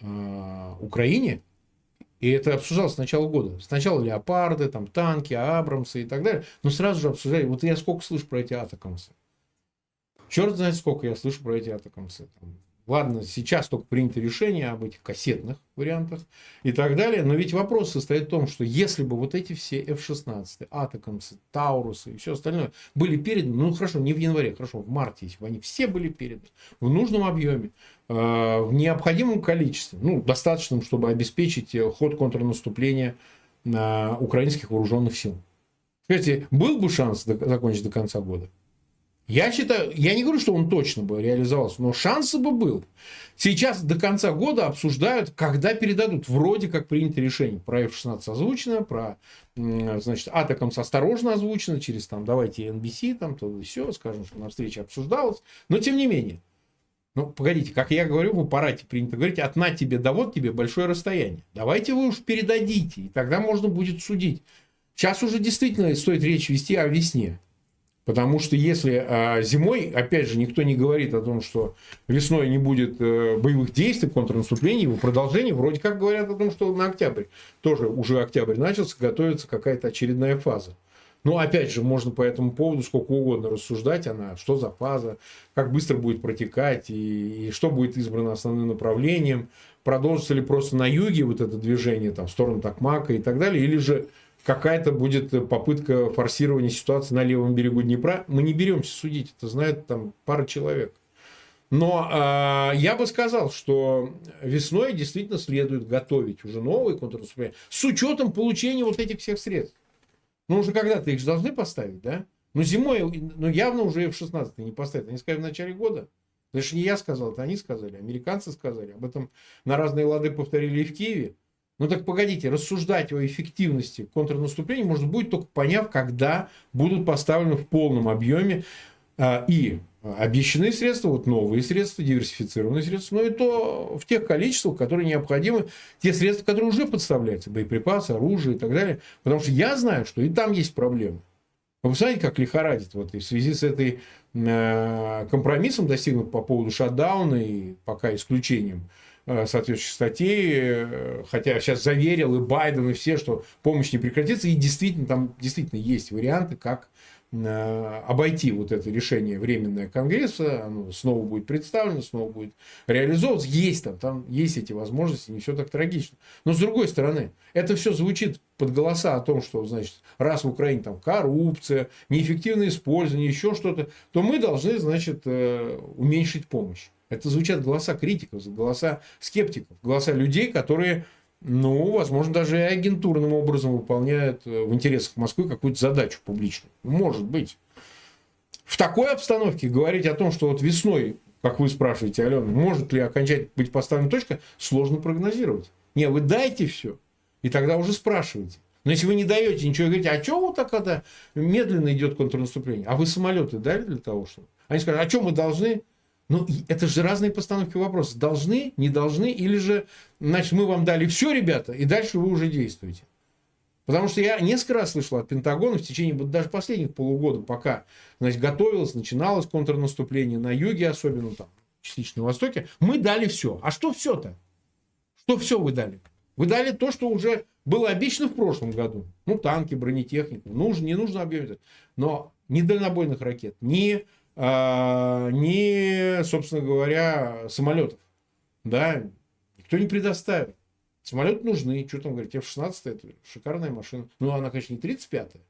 э, Украине, и это обсуждалось с начала года. Сначала леопарды, там, танки, абрамсы и так далее. Но сразу же обсуждали. Вот я сколько слышу про эти атакамсы. Черт знает, сколько я слышу про эти атакамсы. Ладно, сейчас только принято решение об этих кассетных вариантах и так далее. Но ведь вопрос состоит в том, что если бы вот эти все F-16, Атакамсы, Таурусы и все остальное были переданы, ну хорошо, не в январе, хорошо, в марте, если бы они все были переданы в нужном объеме, э, в необходимом количестве, ну, достаточном, чтобы обеспечить э, ход контрнаступления на украинских вооруженных сил. Скажите, был бы шанс закончить до конца года? Я считаю, я не говорю, что он точно бы реализовался, но шанс бы был. Сейчас до конца года обсуждают, когда передадут. Вроде как принято решение. Про F-16 озвучено, про значит, Атакамс осторожно озвучено, через там давайте NBC, там то и все, скажем, что на встрече обсуждалось. Но тем не менее. Ну, погодите, как я говорю, в аппарате принято говорить, от на тебе да вот тебе большое расстояние. Давайте вы уж передадите, и тогда можно будет судить. Сейчас уже действительно стоит речь вести о весне. Потому что если а, зимой, опять же, никто не говорит о том, что весной не будет э, боевых действий, контрнаступлений, его продолжения, вроде как говорят о том, что на октябрь, тоже уже октябрь начался, готовится какая-то очередная фаза. Но опять же, можно по этому поводу сколько угодно рассуждать, она, что за фаза, как быстро будет протекать, и, и что будет избрано основным направлением, продолжится ли просто на юге вот это движение там, в сторону Токмака и так далее, или же какая-то будет попытка форсирования ситуации на левом берегу Днепра. Мы не беремся судить, это знает там пара человек. Но э, я бы сказал, что весной действительно следует готовить уже новые контрнаступления с учетом получения вот этих всех средств. Ну, уже когда-то их же должны поставить, да? Ну, зимой, ну, явно уже F-16 не поставят. Они сказали в начале года. Это же не я сказал, это они сказали, американцы сказали. Об этом на разные лады повторили и в Киеве. Ну так погодите, рассуждать о эффективности контрнаступления можно будет только поняв, когда будут поставлены в полном объеме а, и обещанные средства, вот новые средства, диверсифицированные средства, но и то в тех количествах, которые необходимы, те средства, которые уже подставляются, боеприпасы, оружие и так далее. Потому что я знаю, что и там есть проблемы. Вы посмотрите, как лихорадит вот, и в связи с этой э, компромиссом, достигнут по поводу шатдауна и пока исключением э, соответствующих статей, э, хотя сейчас заверил и Байден, и все, что помощь не прекратится, и действительно там действительно есть варианты, как Э, обойти вот это решение временное Конгресса, оно снова будет представлено, снова будет реализовываться. Есть там, там есть эти возможности, не все так трагично. Но с другой стороны, это все звучит под голоса о том, что, значит, раз в Украине там коррупция, неэффективное использование, еще что-то, то мы должны, значит, э, уменьшить помощь. Это звучат голоса критиков, голоса скептиков, голоса людей, которые ну, возможно, даже и агентурным образом выполняет э, в интересах Москвы какую-то задачу публичную. Может быть. В такой обстановке говорить о том, что вот весной, как вы спрашиваете, Алена, может ли окончательно быть поставлена точка, сложно прогнозировать. Не, вы дайте все, и тогда уже спрашивайте. Но если вы не даете ничего, говорите, а что вот так это медленно идет контрнаступление? А вы самолеты дали для того, чтобы... Они скажут, а что мы должны? Ну, это же разные постановки вопроса. Должны, не должны, или же, значит, мы вам дали все, ребята, и дальше вы уже действуете. Потому что я несколько раз слышал от Пентагона в течение вот даже последних полугода, пока значит, готовилось, начиналось контрнаступление на юге, особенно там, частично на востоке, мы дали все. А что все-то? Что все вы дали? Вы дали то, что уже было обещано в прошлом году. Ну, танки, бронетехнику. Нужно, не нужно объем. Но ни дальнобойных ракет, ни ни, собственно говоря, самолетов. Да, никто не предоставит. Самолеты нужны. Что там говорить? F-16 это шикарная машина. Ну, она, конечно, не 35-я.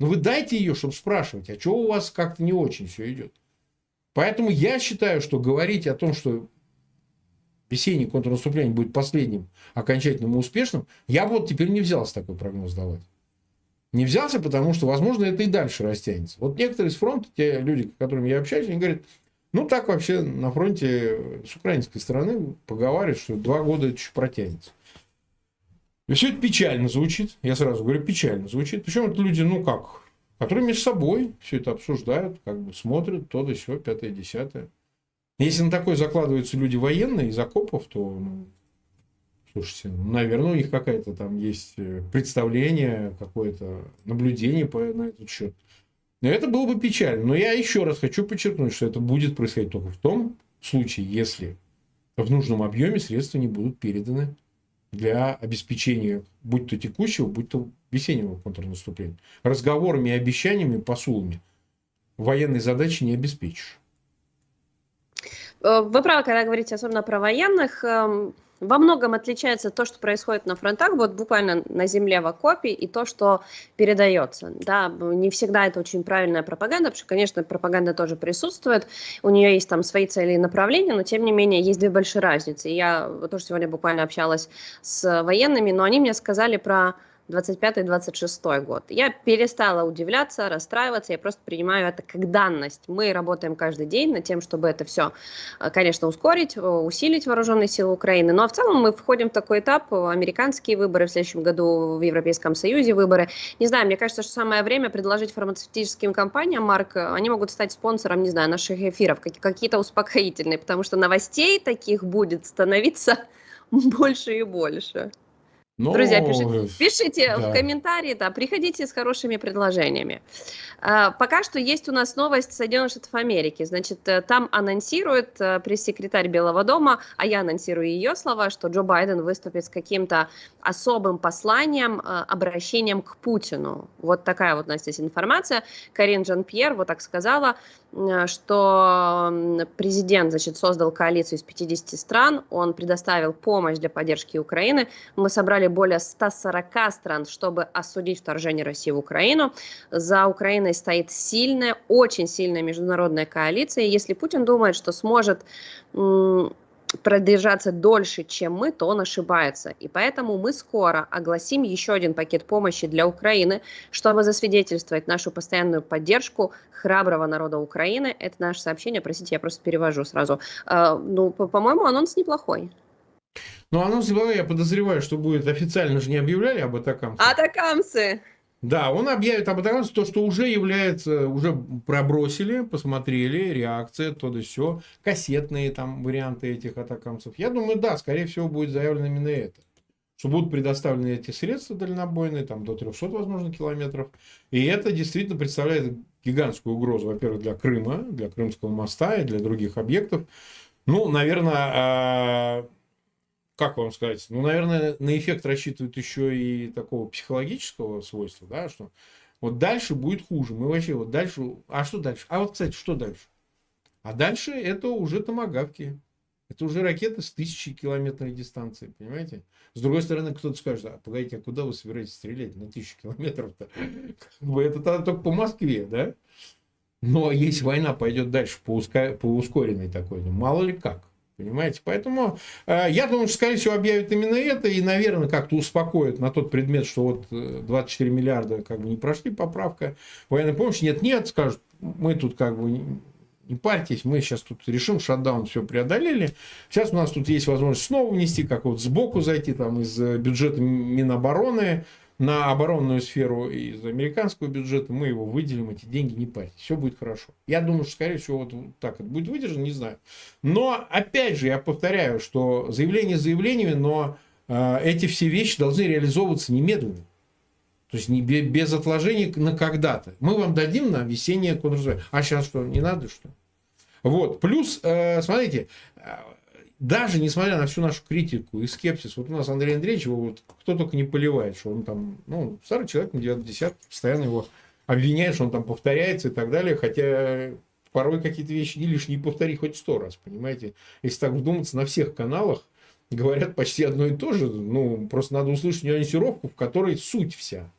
Но вы дайте ее, чтобы спрашивать, а что у вас как-то не очень все идет. Поэтому я считаю, что говорить о том, что весеннее контрнаступление будет последним, окончательным и успешным, я вот теперь не взялся такой прогноз давать не взялся, потому что, возможно, это и дальше растянется. Вот некоторые с фронта, те люди, с которыми я общаюсь, они говорят, ну, так вообще на фронте с украинской стороны поговаривают, что два года это еще протянется. И все это печально звучит, я сразу говорю, печально звучит. Причем это люди, ну как, которые между собой все это обсуждают, как бы смотрят, то да все, пятое, десятое. Если на такое закладываются люди военные из окопов, то ну, Слушайте, ну, наверное, у них какая-то там есть э, представление, какое-то наблюдение по, на этот счет. Но это было бы печально. Но я еще раз хочу подчеркнуть, что это будет происходить только в том случае, если в нужном объеме средства не будут переданы для обеспечения будь то текущего, будь то весеннего контрнаступления. Разговорами и обещаниями, посулами военной задачи не обеспечишь. Э, вы правы, когда говорите особенно про военных. Во многом отличается то, что происходит на фронтах, вот буквально на земле в окопе, и то, что передается. Да, не всегда это очень правильная пропаганда, потому что, конечно, пропаганда тоже присутствует, у нее есть там свои цели и направления, но тем не менее есть две большие разницы. Я тоже сегодня буквально общалась с военными, но они мне сказали про 25-26 год. Я перестала удивляться, расстраиваться, я просто принимаю это как данность. Мы работаем каждый день над тем, чтобы это все, э, конечно, ускорить, э, усилить вооруженные силы Украины. Но в целом мы входим в такой этап, э, американские выборы в следующем году, в Европейском Союзе выборы. Не знаю, мне кажется, что самое время предложить фармацевтическим компаниям, Марк, они могут стать спонсором, не знаю, наших эфиров, какие-то успокоительные, потому что новостей таких будет становиться больше и больше. Но... Друзья, пишите, пишите да. в комментарии, да, приходите с хорошими предложениями. А, пока что есть у нас новость Соединенных Штатов Америки. Значит, э, там анонсирует э, пресс-секретарь Белого дома, а я анонсирую ее слова, что Джо Байден выступит с каким-то особым посланием, э, обращением к Путину. Вот такая вот у нас здесь информация. Карин Жан-Пьер вот так сказала, что президент, значит, создал коалицию из 50 стран, он предоставил помощь для поддержки Украины. Мы собрали более 140 стран, чтобы осудить вторжение России в Украину. За Украиной стоит сильная, очень сильная международная коалиция. И если Путин думает, что сможет продержаться дольше, чем мы, то он ошибается. И поэтому мы скоро огласим еще один пакет помощи для Украины, чтобы засвидетельствовать нашу постоянную поддержку храброго народа Украины. Это наше сообщение, простите, я просто перевожу сразу. Uh, ну, по-моему, анонс неплохой. Ну, анонс неплохой, я подозреваю, что будет официально же не объявляли об атакамсе. Атакамсы! Да, он объявит об атакамсе то, что уже является, уже пробросили, посмотрели, реакция, то да все, кассетные там варианты этих атакамсов. Я думаю, да, скорее всего, будет заявлено именно это. Что будут предоставлены эти средства дальнобойные, там до 300, возможно, километров. И это действительно представляет гигантскую угрозу, во-первых, для Крыма, для Крымского моста и для других объектов. Ну, наверное, а, как вам сказать, ну, наверное, на эффект рассчитывают еще и такого психологического свойства, да, что вот дальше будет хуже. Мы вообще вот дальше, а что дальше? А вот, кстати, что дальше? А дальше это уже томогавки. Это уже ракеты с тысячи километрной дистанции, понимаете? С другой стороны, кто-то скажет, а погодите, а куда вы собираетесь стрелять на тысячу километров-то? Это тогда только по Москве, да? Но если война пойдет дальше по ускоренной такой, ну, мало ли как. Понимаете? Поэтому э, я думаю, что, скорее всего, объявят именно это и, наверное, как-то успокоят на тот предмет, что вот 24 э, миллиарда как бы не прошли поправка военной помощи. Нет, нет, скажут, мы тут как бы не парьтесь, мы сейчас тут решим, шатдаун все преодолели. Сейчас у нас тут есть возможность снова внести, как вот сбоку зайти, там из э, бюджета Минобороны, на оборонную сферу из американского бюджета, мы его выделим, эти деньги, не парьтесь, все будет хорошо. Я думаю, что, скорее всего, вот так это будет выдержано, не знаю. Но, опять же, я повторяю, что заявление заявлениями, но э, эти все вещи должны реализовываться немедленно. То есть не без отложений на когда-то. Мы вам дадим на весеннее контрразведение. А сейчас что, не надо что? Вот. Плюс, э, смотрите, даже несмотря на всю нашу критику и скепсис, вот у нас Андрей Андреевич, его вот кто только не поливает, что он там, ну, старый человек, на 9 десятки, постоянно его обвиняет, что он там повторяется и так далее, хотя порой какие-то вещи не лишние повтори хоть сто раз, понимаете? Если так вдуматься, на всех каналах говорят почти одно и то же, ну, просто надо услышать нюансировку, в которой суть вся.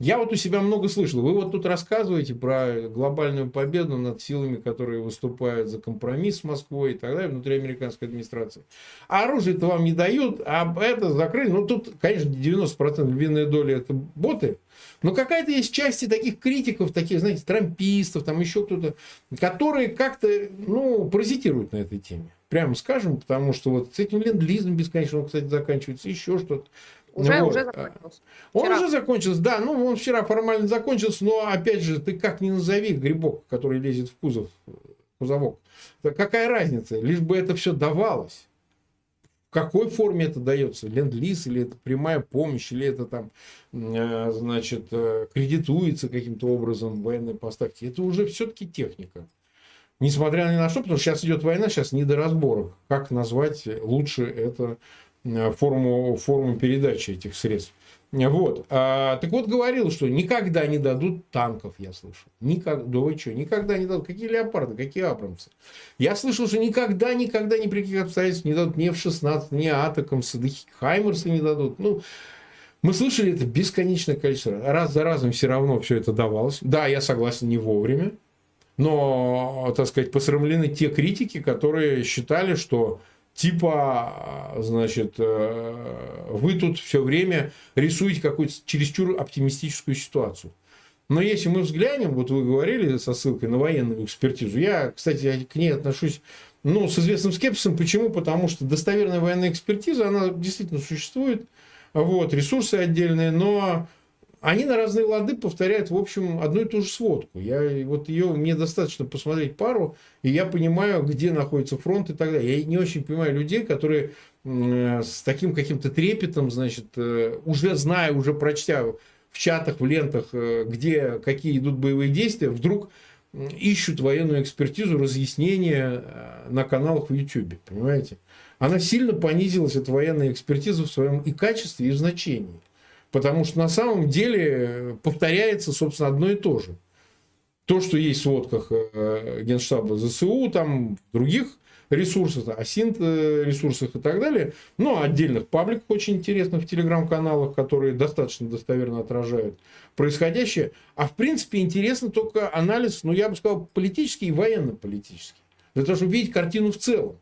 Я вот у себя много слышал. Вы вот тут рассказываете про глобальную победу над силами, которые выступают за компромисс с Москвой и так далее, внутри американской администрации. А оружие-то вам не дают, а это закрыли. Ну, тут, конечно, 90% львиная доля это боты. Но какая-то есть части таких критиков, таких, знаете, трампистов, там еще кто-то, которые как-то, ну, паразитируют на этой теме. Прямо скажем, потому что вот с этим ленд-лизом бесконечно, он, кстати, заканчивается, еще что-то. Уже, вот. уже закончился. Он вчера. уже закончился, да. Ну, он вчера формально закончился, но, опять же, ты как ни назови грибок, который лезет в кузов, кузовок. Какая разница? Лишь бы это все давалось. В какой форме это дается? Ленд-лиз или это прямая помощь, или это там, э, значит, э, кредитуется каким-то образом военной поставки. Это уже все-таки техника. Несмотря ни на что, потому что сейчас идет война, сейчас не до разборок. Как назвать лучше это Э, форму, форму передачи этих средств. Вот. А, так вот, говорил, что никогда не дадут танков, я слышал. Никак, да вы что, никогда не дадут. Какие леопарды, какие абрамсы? Я слышал, что никогда, никогда, ни при каких обстоятельствах не дадут ни F-16, ни Атакамсы, да Хаймерсы не дадут. Ну, мы слышали это бесконечное количество. Раз за разом все равно все это давалось. Да, я согласен, не вовремя. Но, так сказать, посрамлены те критики, которые считали, что типа, значит, э, вы тут все время рисуете какую-то чересчур оптимистическую ситуацию. Но если мы взглянем, вот вы говорили со ссылкой на военную экспертизу, я, кстати, к ней отношусь ну, с известным скепсисом. Почему? Потому что достоверная военная экспертиза, она действительно существует. Вот, ресурсы отдельные, но они на разные лады повторяют, в общем, одну и ту же сводку. Я, вот ее, мне достаточно посмотреть пару, и я понимаю, где находится фронт и так далее. Я не очень понимаю людей, которые с таким каким-то трепетом, значит, э, уже зная, уже прочтя в чатах, в лентах, э, где какие идут боевые действия, вдруг ищут военную экспертизу, разъяснения э, на каналах в YouTube, понимаете? Она сильно понизилась, эта военная экспертиза в своем и качестве, и значении. Потому что на самом деле повторяется, собственно, одно и то же. То, что есть в сводках э, Генштаба ЗСУ, там других ресурсах, осинт э, ресурсах и так далее. Ну, отдельных пабликах очень интересных в телеграм-каналах, которые достаточно достоверно отражают происходящее. А в принципе интересно только анализ, ну, я бы сказал, политический и военно-политический. Для того, чтобы видеть картину в целом.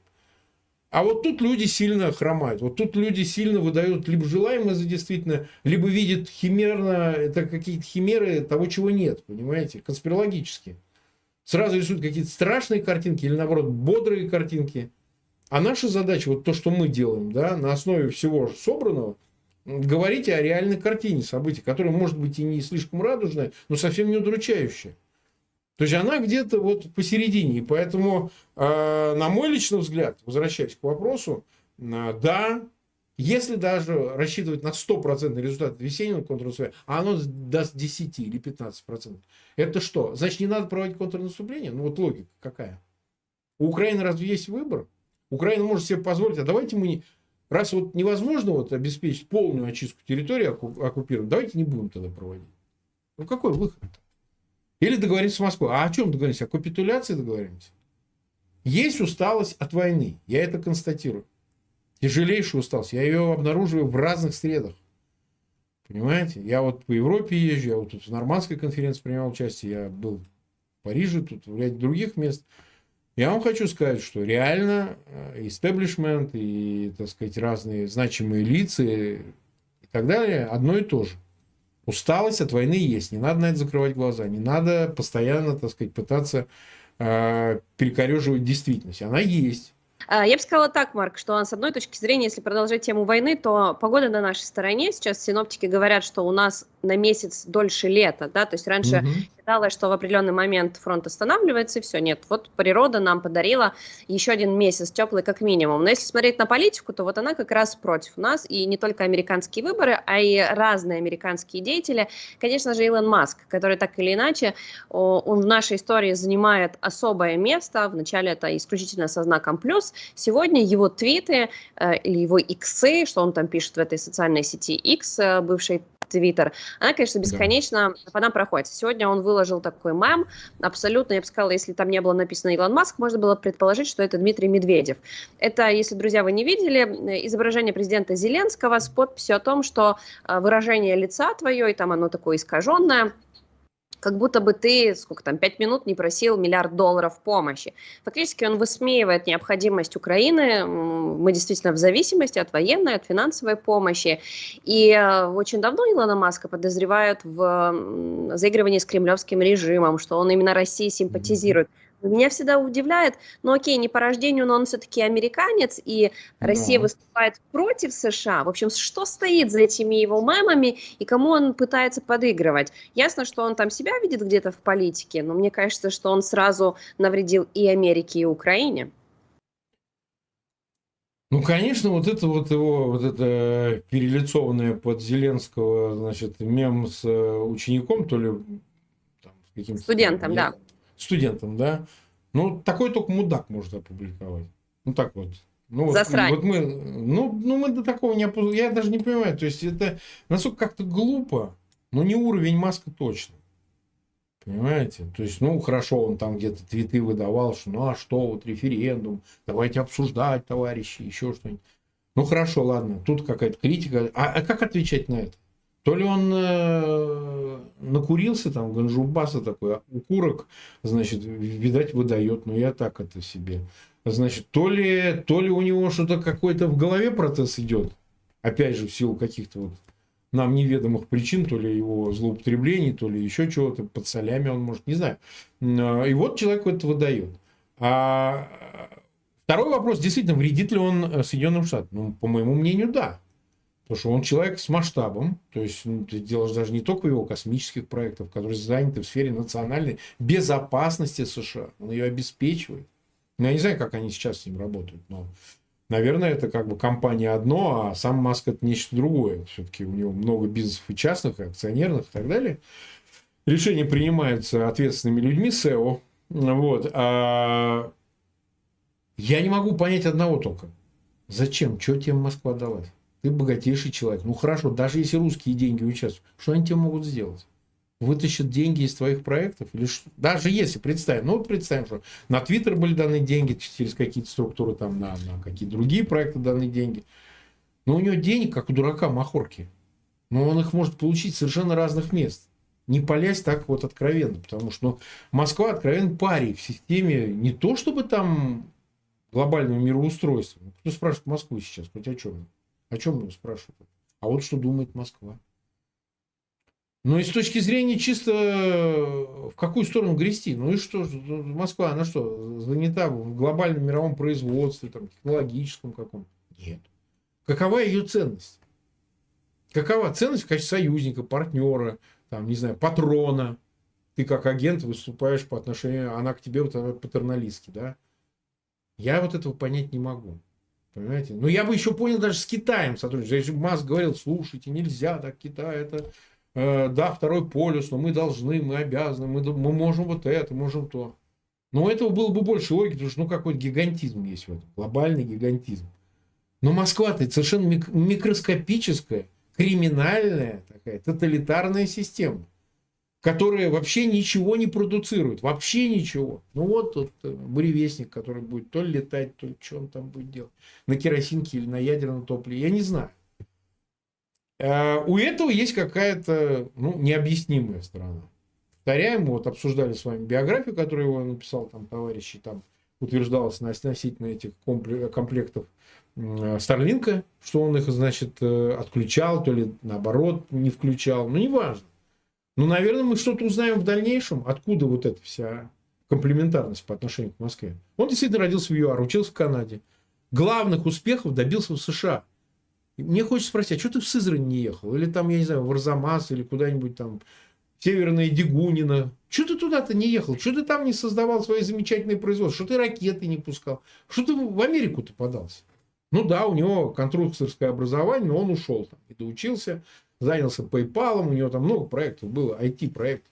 А вот тут люди сильно хромают. Вот тут люди сильно выдают либо желаемое за действительно, либо видят химерно, это какие-то химеры того, чего нет, понимаете, конспирологически. Сразу рисуют какие-то страшные картинки или, наоборот, бодрые картинки. А наша задача, вот то, что мы делаем, да, на основе всего собранного, говорить о реальной картине событий, которая может быть и не слишком радужная, но совсем не удручающая. То есть она где-то вот посередине. И поэтому, э, на мой личный взгляд, возвращаясь к вопросу, э, да, если даже рассчитывать на 100% результат весеннего контрнаступления, а оно даст 10 или 15%, это что? Значит, не надо проводить контрнаступление? Ну вот логика какая? У Украины разве есть выбор? Украина может себе позволить, а давайте мы не... Раз вот невозможно вот обеспечить полную очистку территории оккупированной, давайте не будем тогда проводить. Ну какой выход? Или договориться с Москвой. А о чем договоримся? О капитуляции договоримся? Есть усталость от войны. Я это констатирую. Тяжелейшая усталость. Я ее обнаруживаю в разных средах. Понимаете? Я вот по Европе езжу, я вот тут в нормандской конференции принимал участие, я был в Париже, тут в ряде других мест. Я вам хочу сказать, что реально истеблишмент и, так сказать, разные значимые лица и так далее одно и то же. Усталость от войны есть, не надо на это закрывать глаза, не надо постоянно, так сказать, пытаться э, перекореживать действительность. Она есть. А, я бы сказала так, Марк, что с одной точки зрения, если продолжать тему войны, то погода на нашей стороне. Сейчас синоптики говорят, что у нас на месяц дольше лета, да, то есть раньше угу. считалось, что в определенный момент фронт останавливается, и все, нет, вот природа нам подарила еще один месяц теплый как минимум. Но если смотреть на политику, то вот она как раз против нас, и не только американские выборы, а и разные американские деятели. Конечно же, Илон Маск, который так или иначе, он в нашей истории занимает особое место, вначале это исключительно со знаком плюс, сегодня его твиты э, или его иксы, что он там пишет в этой социальной сети X, э, бывшей Твиттер, она, конечно, бесконечно да. по нам проходит. Сегодня он выложил такой мем, абсолютно, я бы сказала, если там не было написано Илон Маск, можно было предположить, что это Дмитрий Медведев. Это, если, друзья, вы не видели, изображение президента Зеленского с подписью о том, что э, выражение лица твое, и там оно такое искаженное, как будто бы ты, сколько там, пять минут не просил миллиард долларов помощи. Фактически он высмеивает необходимость Украины, мы действительно в зависимости от военной, от финансовой помощи. И э, очень давно Илона Маска подозревают в заигрывании с кремлевским режимом, что он именно России симпатизирует. Меня всегда удивляет, ну окей, не по рождению, но он все-таки американец, и Россия да. выступает против США. В общем, что стоит за этими его мемами и кому он пытается подыгрывать? Ясно, что он там себя видит где-то в политике, но мне кажется, что он сразу навредил и Америке, и Украине. Ну, конечно, вот это вот его, вот это перелицованное под Зеленского, значит, мем с э, учеником, то ли там, каким-то... Студентом, да студентам, да. Ну, такой только мудак может опубликовать. Ну, так вот. Ну, Засрать. Вот, вот мы, ну, ну, мы до такого не опускаем. Я даже не понимаю. То есть, это насколько как-то глупо, но не уровень Маска точно. Понимаете? То есть, ну, хорошо, он там где-то твиты выдавал, что ну, а что, вот референдум, давайте обсуждать, товарищи, еще что-нибудь. Ну, хорошо, ладно, тут какая-то критика. А, а как отвечать на это? То ли он э, накурился, там, ганжубаса такой, а укурок, значит, видать, выдает, но я так это себе. Значит, то ли, то ли у него что-то какой-то в голове процесс идет, опять же, в силу каких-то вот нам неведомых причин, то ли его злоупотреблений, то ли еще чего-то, под солями он может, не знаю. И вот человек это выдает. А второй вопрос, действительно, вредит ли он Соединенным Штатам? Ну, по моему мнению, да. Потому что он человек с масштабом, то есть ну, ты делаешь даже не только его космических проектов, которые заняты в сфере национальной безопасности США. Он ее обеспечивает. Ну, я не знаю, как они сейчас с ним работают, но, наверное, это как бы компания одно, а сам Маск это нечто другое. Все-таки у него много бизнесов и частных, и акционерных и так далее. Решения принимаются ответственными людьми SEO. Вот. А я не могу понять одного только. Зачем? Что тебе Москва далась? Ты богатейший человек. Ну хорошо, даже если русские деньги участвуют, что они тебе могут сделать? Вытащат деньги из твоих проектов? Или что? Даже если представим, ну вот представим, что на Твиттер были даны деньги через какие-то структуры, там на, на какие-то другие проекты даны деньги. Но у него денег, как у дурака Махорки. Но он их может получить совершенно разных мест. Не палясь так вот откровенно. Потому что ну, Москва откровенно парень в системе не то, чтобы там глобального мироустройства. Кто спрашивает Москву сейчас? Хоть о чем? О чем его спрашивают? А вот что думает Москва. Ну и с точки зрения чисто в какую сторону грести? Ну и что? Москва, она что, занята в глобальном мировом производстве, там, технологическом каком-то? Нет. Какова ее ценность? Какова ценность в качестве союзника, партнера, там, не знаю, патрона? Ты как агент выступаешь по отношению, она к тебе вот патерналистски, да? Я вот этого понять не могу. Понимаете? Но я бы еще понял даже с Китаем сотрудничать. Если бы Маск говорил, слушайте, нельзя так, Китай это, э, да, второй полюс, но мы должны, мы обязаны, мы, мы можем вот это, можем то. Но у этого было бы больше логики, потому что ну какой-то гигантизм есть в этом, глобальный гигантизм. Но Москва-то совершенно микроскопическая, криминальная такая, тоталитарная система которые вообще ничего не продуцируют, вообще ничего. Ну вот тут э, буревестник, который будет то ли летать, то ли что он там будет делать, на керосинке или на ядерном топливе, я не знаю. А у этого есть какая-то ну, необъяснимая сторона. Повторяем, вот обсуждали с вами биографию, которую его написал там товарищ, там утверждалось относительно этих комплектов Старлинка, что он их, значит, э, отключал, то ли наоборот не включал, ну неважно. Ну, наверное, мы что-то узнаем в дальнейшем, откуда вот эта вся комплементарность по отношению к Москве. Он действительно родился в ЮАР, учился в Канаде. Главных успехов добился в США. Мне хочется спросить, а что ты в Сызрань не ехал? Или там, я не знаю, в Арзамас, или куда-нибудь там, Северная Дегунина. Что ты туда-то не ехал? Что ты там не создавал свои замечательные производства? Что ты ракеты не пускал? Что ты в Америку-то подался? Ну да, у него конструкторское образование, но он ушел там и доучился занялся PayPal, у него там много проектов было, IT-проектов.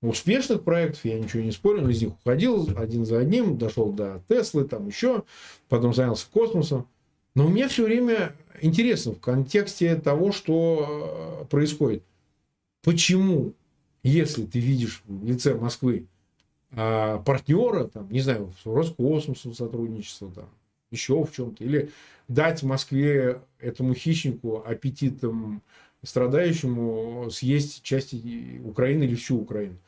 Успешных проектов, я ничего не спорю, но из них уходил один за одним, дошел до Теслы, там еще, потом занялся космосом. Но у меня все время интересно в контексте того, что э, происходит. Почему, если ты видишь в лице Москвы а, партнера, там, не знаю, с Роскосмосом сотрудничество, там, еще в чем-то, или дать Москве этому хищнику аппетитом страдающему съесть части Украины или всю Украину.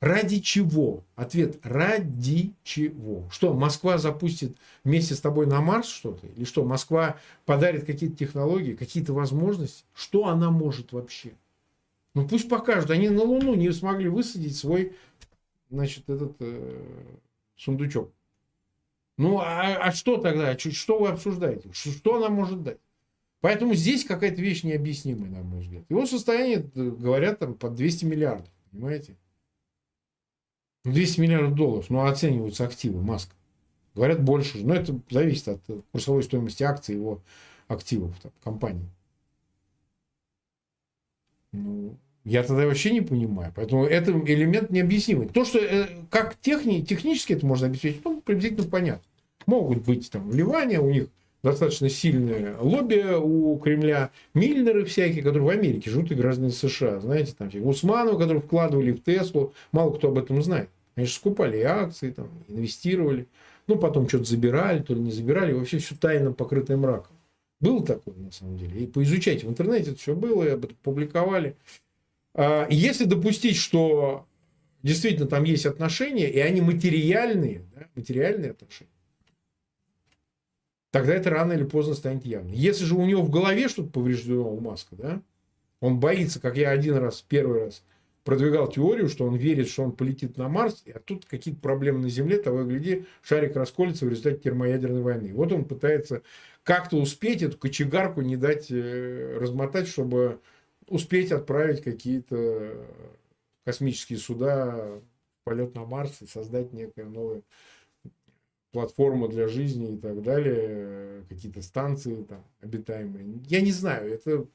Ради чего? Ответ – ради чего? Что, Москва запустит вместе с тобой на Марс что-то? Или что, Москва подарит какие-то технологии, какие-то возможности? Что она может вообще? Ну пусть покажут. Они на Луну не смогли высадить свой, значит, этот э, сундучок. Ну, а, а что тогда? Что вы обсуждаете? Что она может дать? Поэтому здесь какая-то вещь необъяснимая, на мой взгляд. Его состояние, э, говорят, там под 200 миллиардов, понимаете? 200 ну, миллиардов долларов, ну, оцениваются активы Маска. Говорят, больше. Но это зависит от э, курсовой стоимости акций его активов там, компании. Ну, я тогда вообще не понимаю. Поэтому это элемент необъяснимый. То, что э, как техни, технически это можно обеспечить, ну, приблизительно понятно. Могут быть там вливания у них достаточно сильное лобби у Кремля, Мильнеры всякие, которые в Америке живут и граждане США. Знаете, там Усманова, которые вкладывали в Теслу, мало кто об этом знает. Они же скупали акции, там, инвестировали. Ну, потом что-то забирали, то ли не забирали. Вообще все тайно покрытое мраком. Было такое, на самом деле. И поизучайте в интернете, это все было, и об этом публиковали. А, если допустить, что действительно там есть отношения, и они материальные, да, материальные отношения, тогда это рано или поздно станет явно. Если же у него в голове что-то повреждено у Маска, да, он боится, как я один раз, первый раз продвигал теорию, что он верит, что он полетит на Марс, а тут какие-то проблемы на Земле, того и гляди, шарик расколется в результате термоядерной войны. Вот он пытается как-то успеть эту кочегарку не дать э, размотать, чтобы успеть отправить какие-то космические суда в полет на Марс и создать некую новую платформу для жизни и так далее, какие-то станции там обитаемые. Я не знаю, это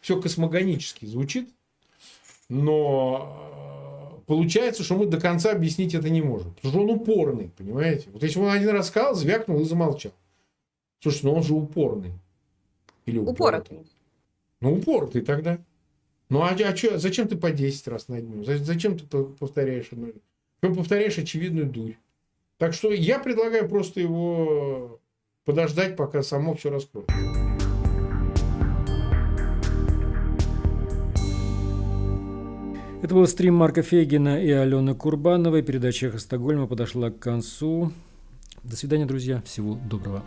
все космогонически звучит, но э, получается, что мы до конца объяснить это не можем. Потому что он упорный, понимаете? Вот если он один раз сказал, звякнул и замолчал. Слушай, ну он же упорный. Или упоротый. упоротый. Ну, упоротый тогда. Ну, а, а чё, зачем ты по 10 раз на дню? Зачем ты повторяешь одну? Ты повторяешь очевидную дурь. Так что я предлагаю просто его подождать, пока само все раскроется. Это был стрим Марка Фейгина и Алены Курбановой. Передача «Эхо Стокгольма» подошла к концу. До свидания, друзья. Всего доброго.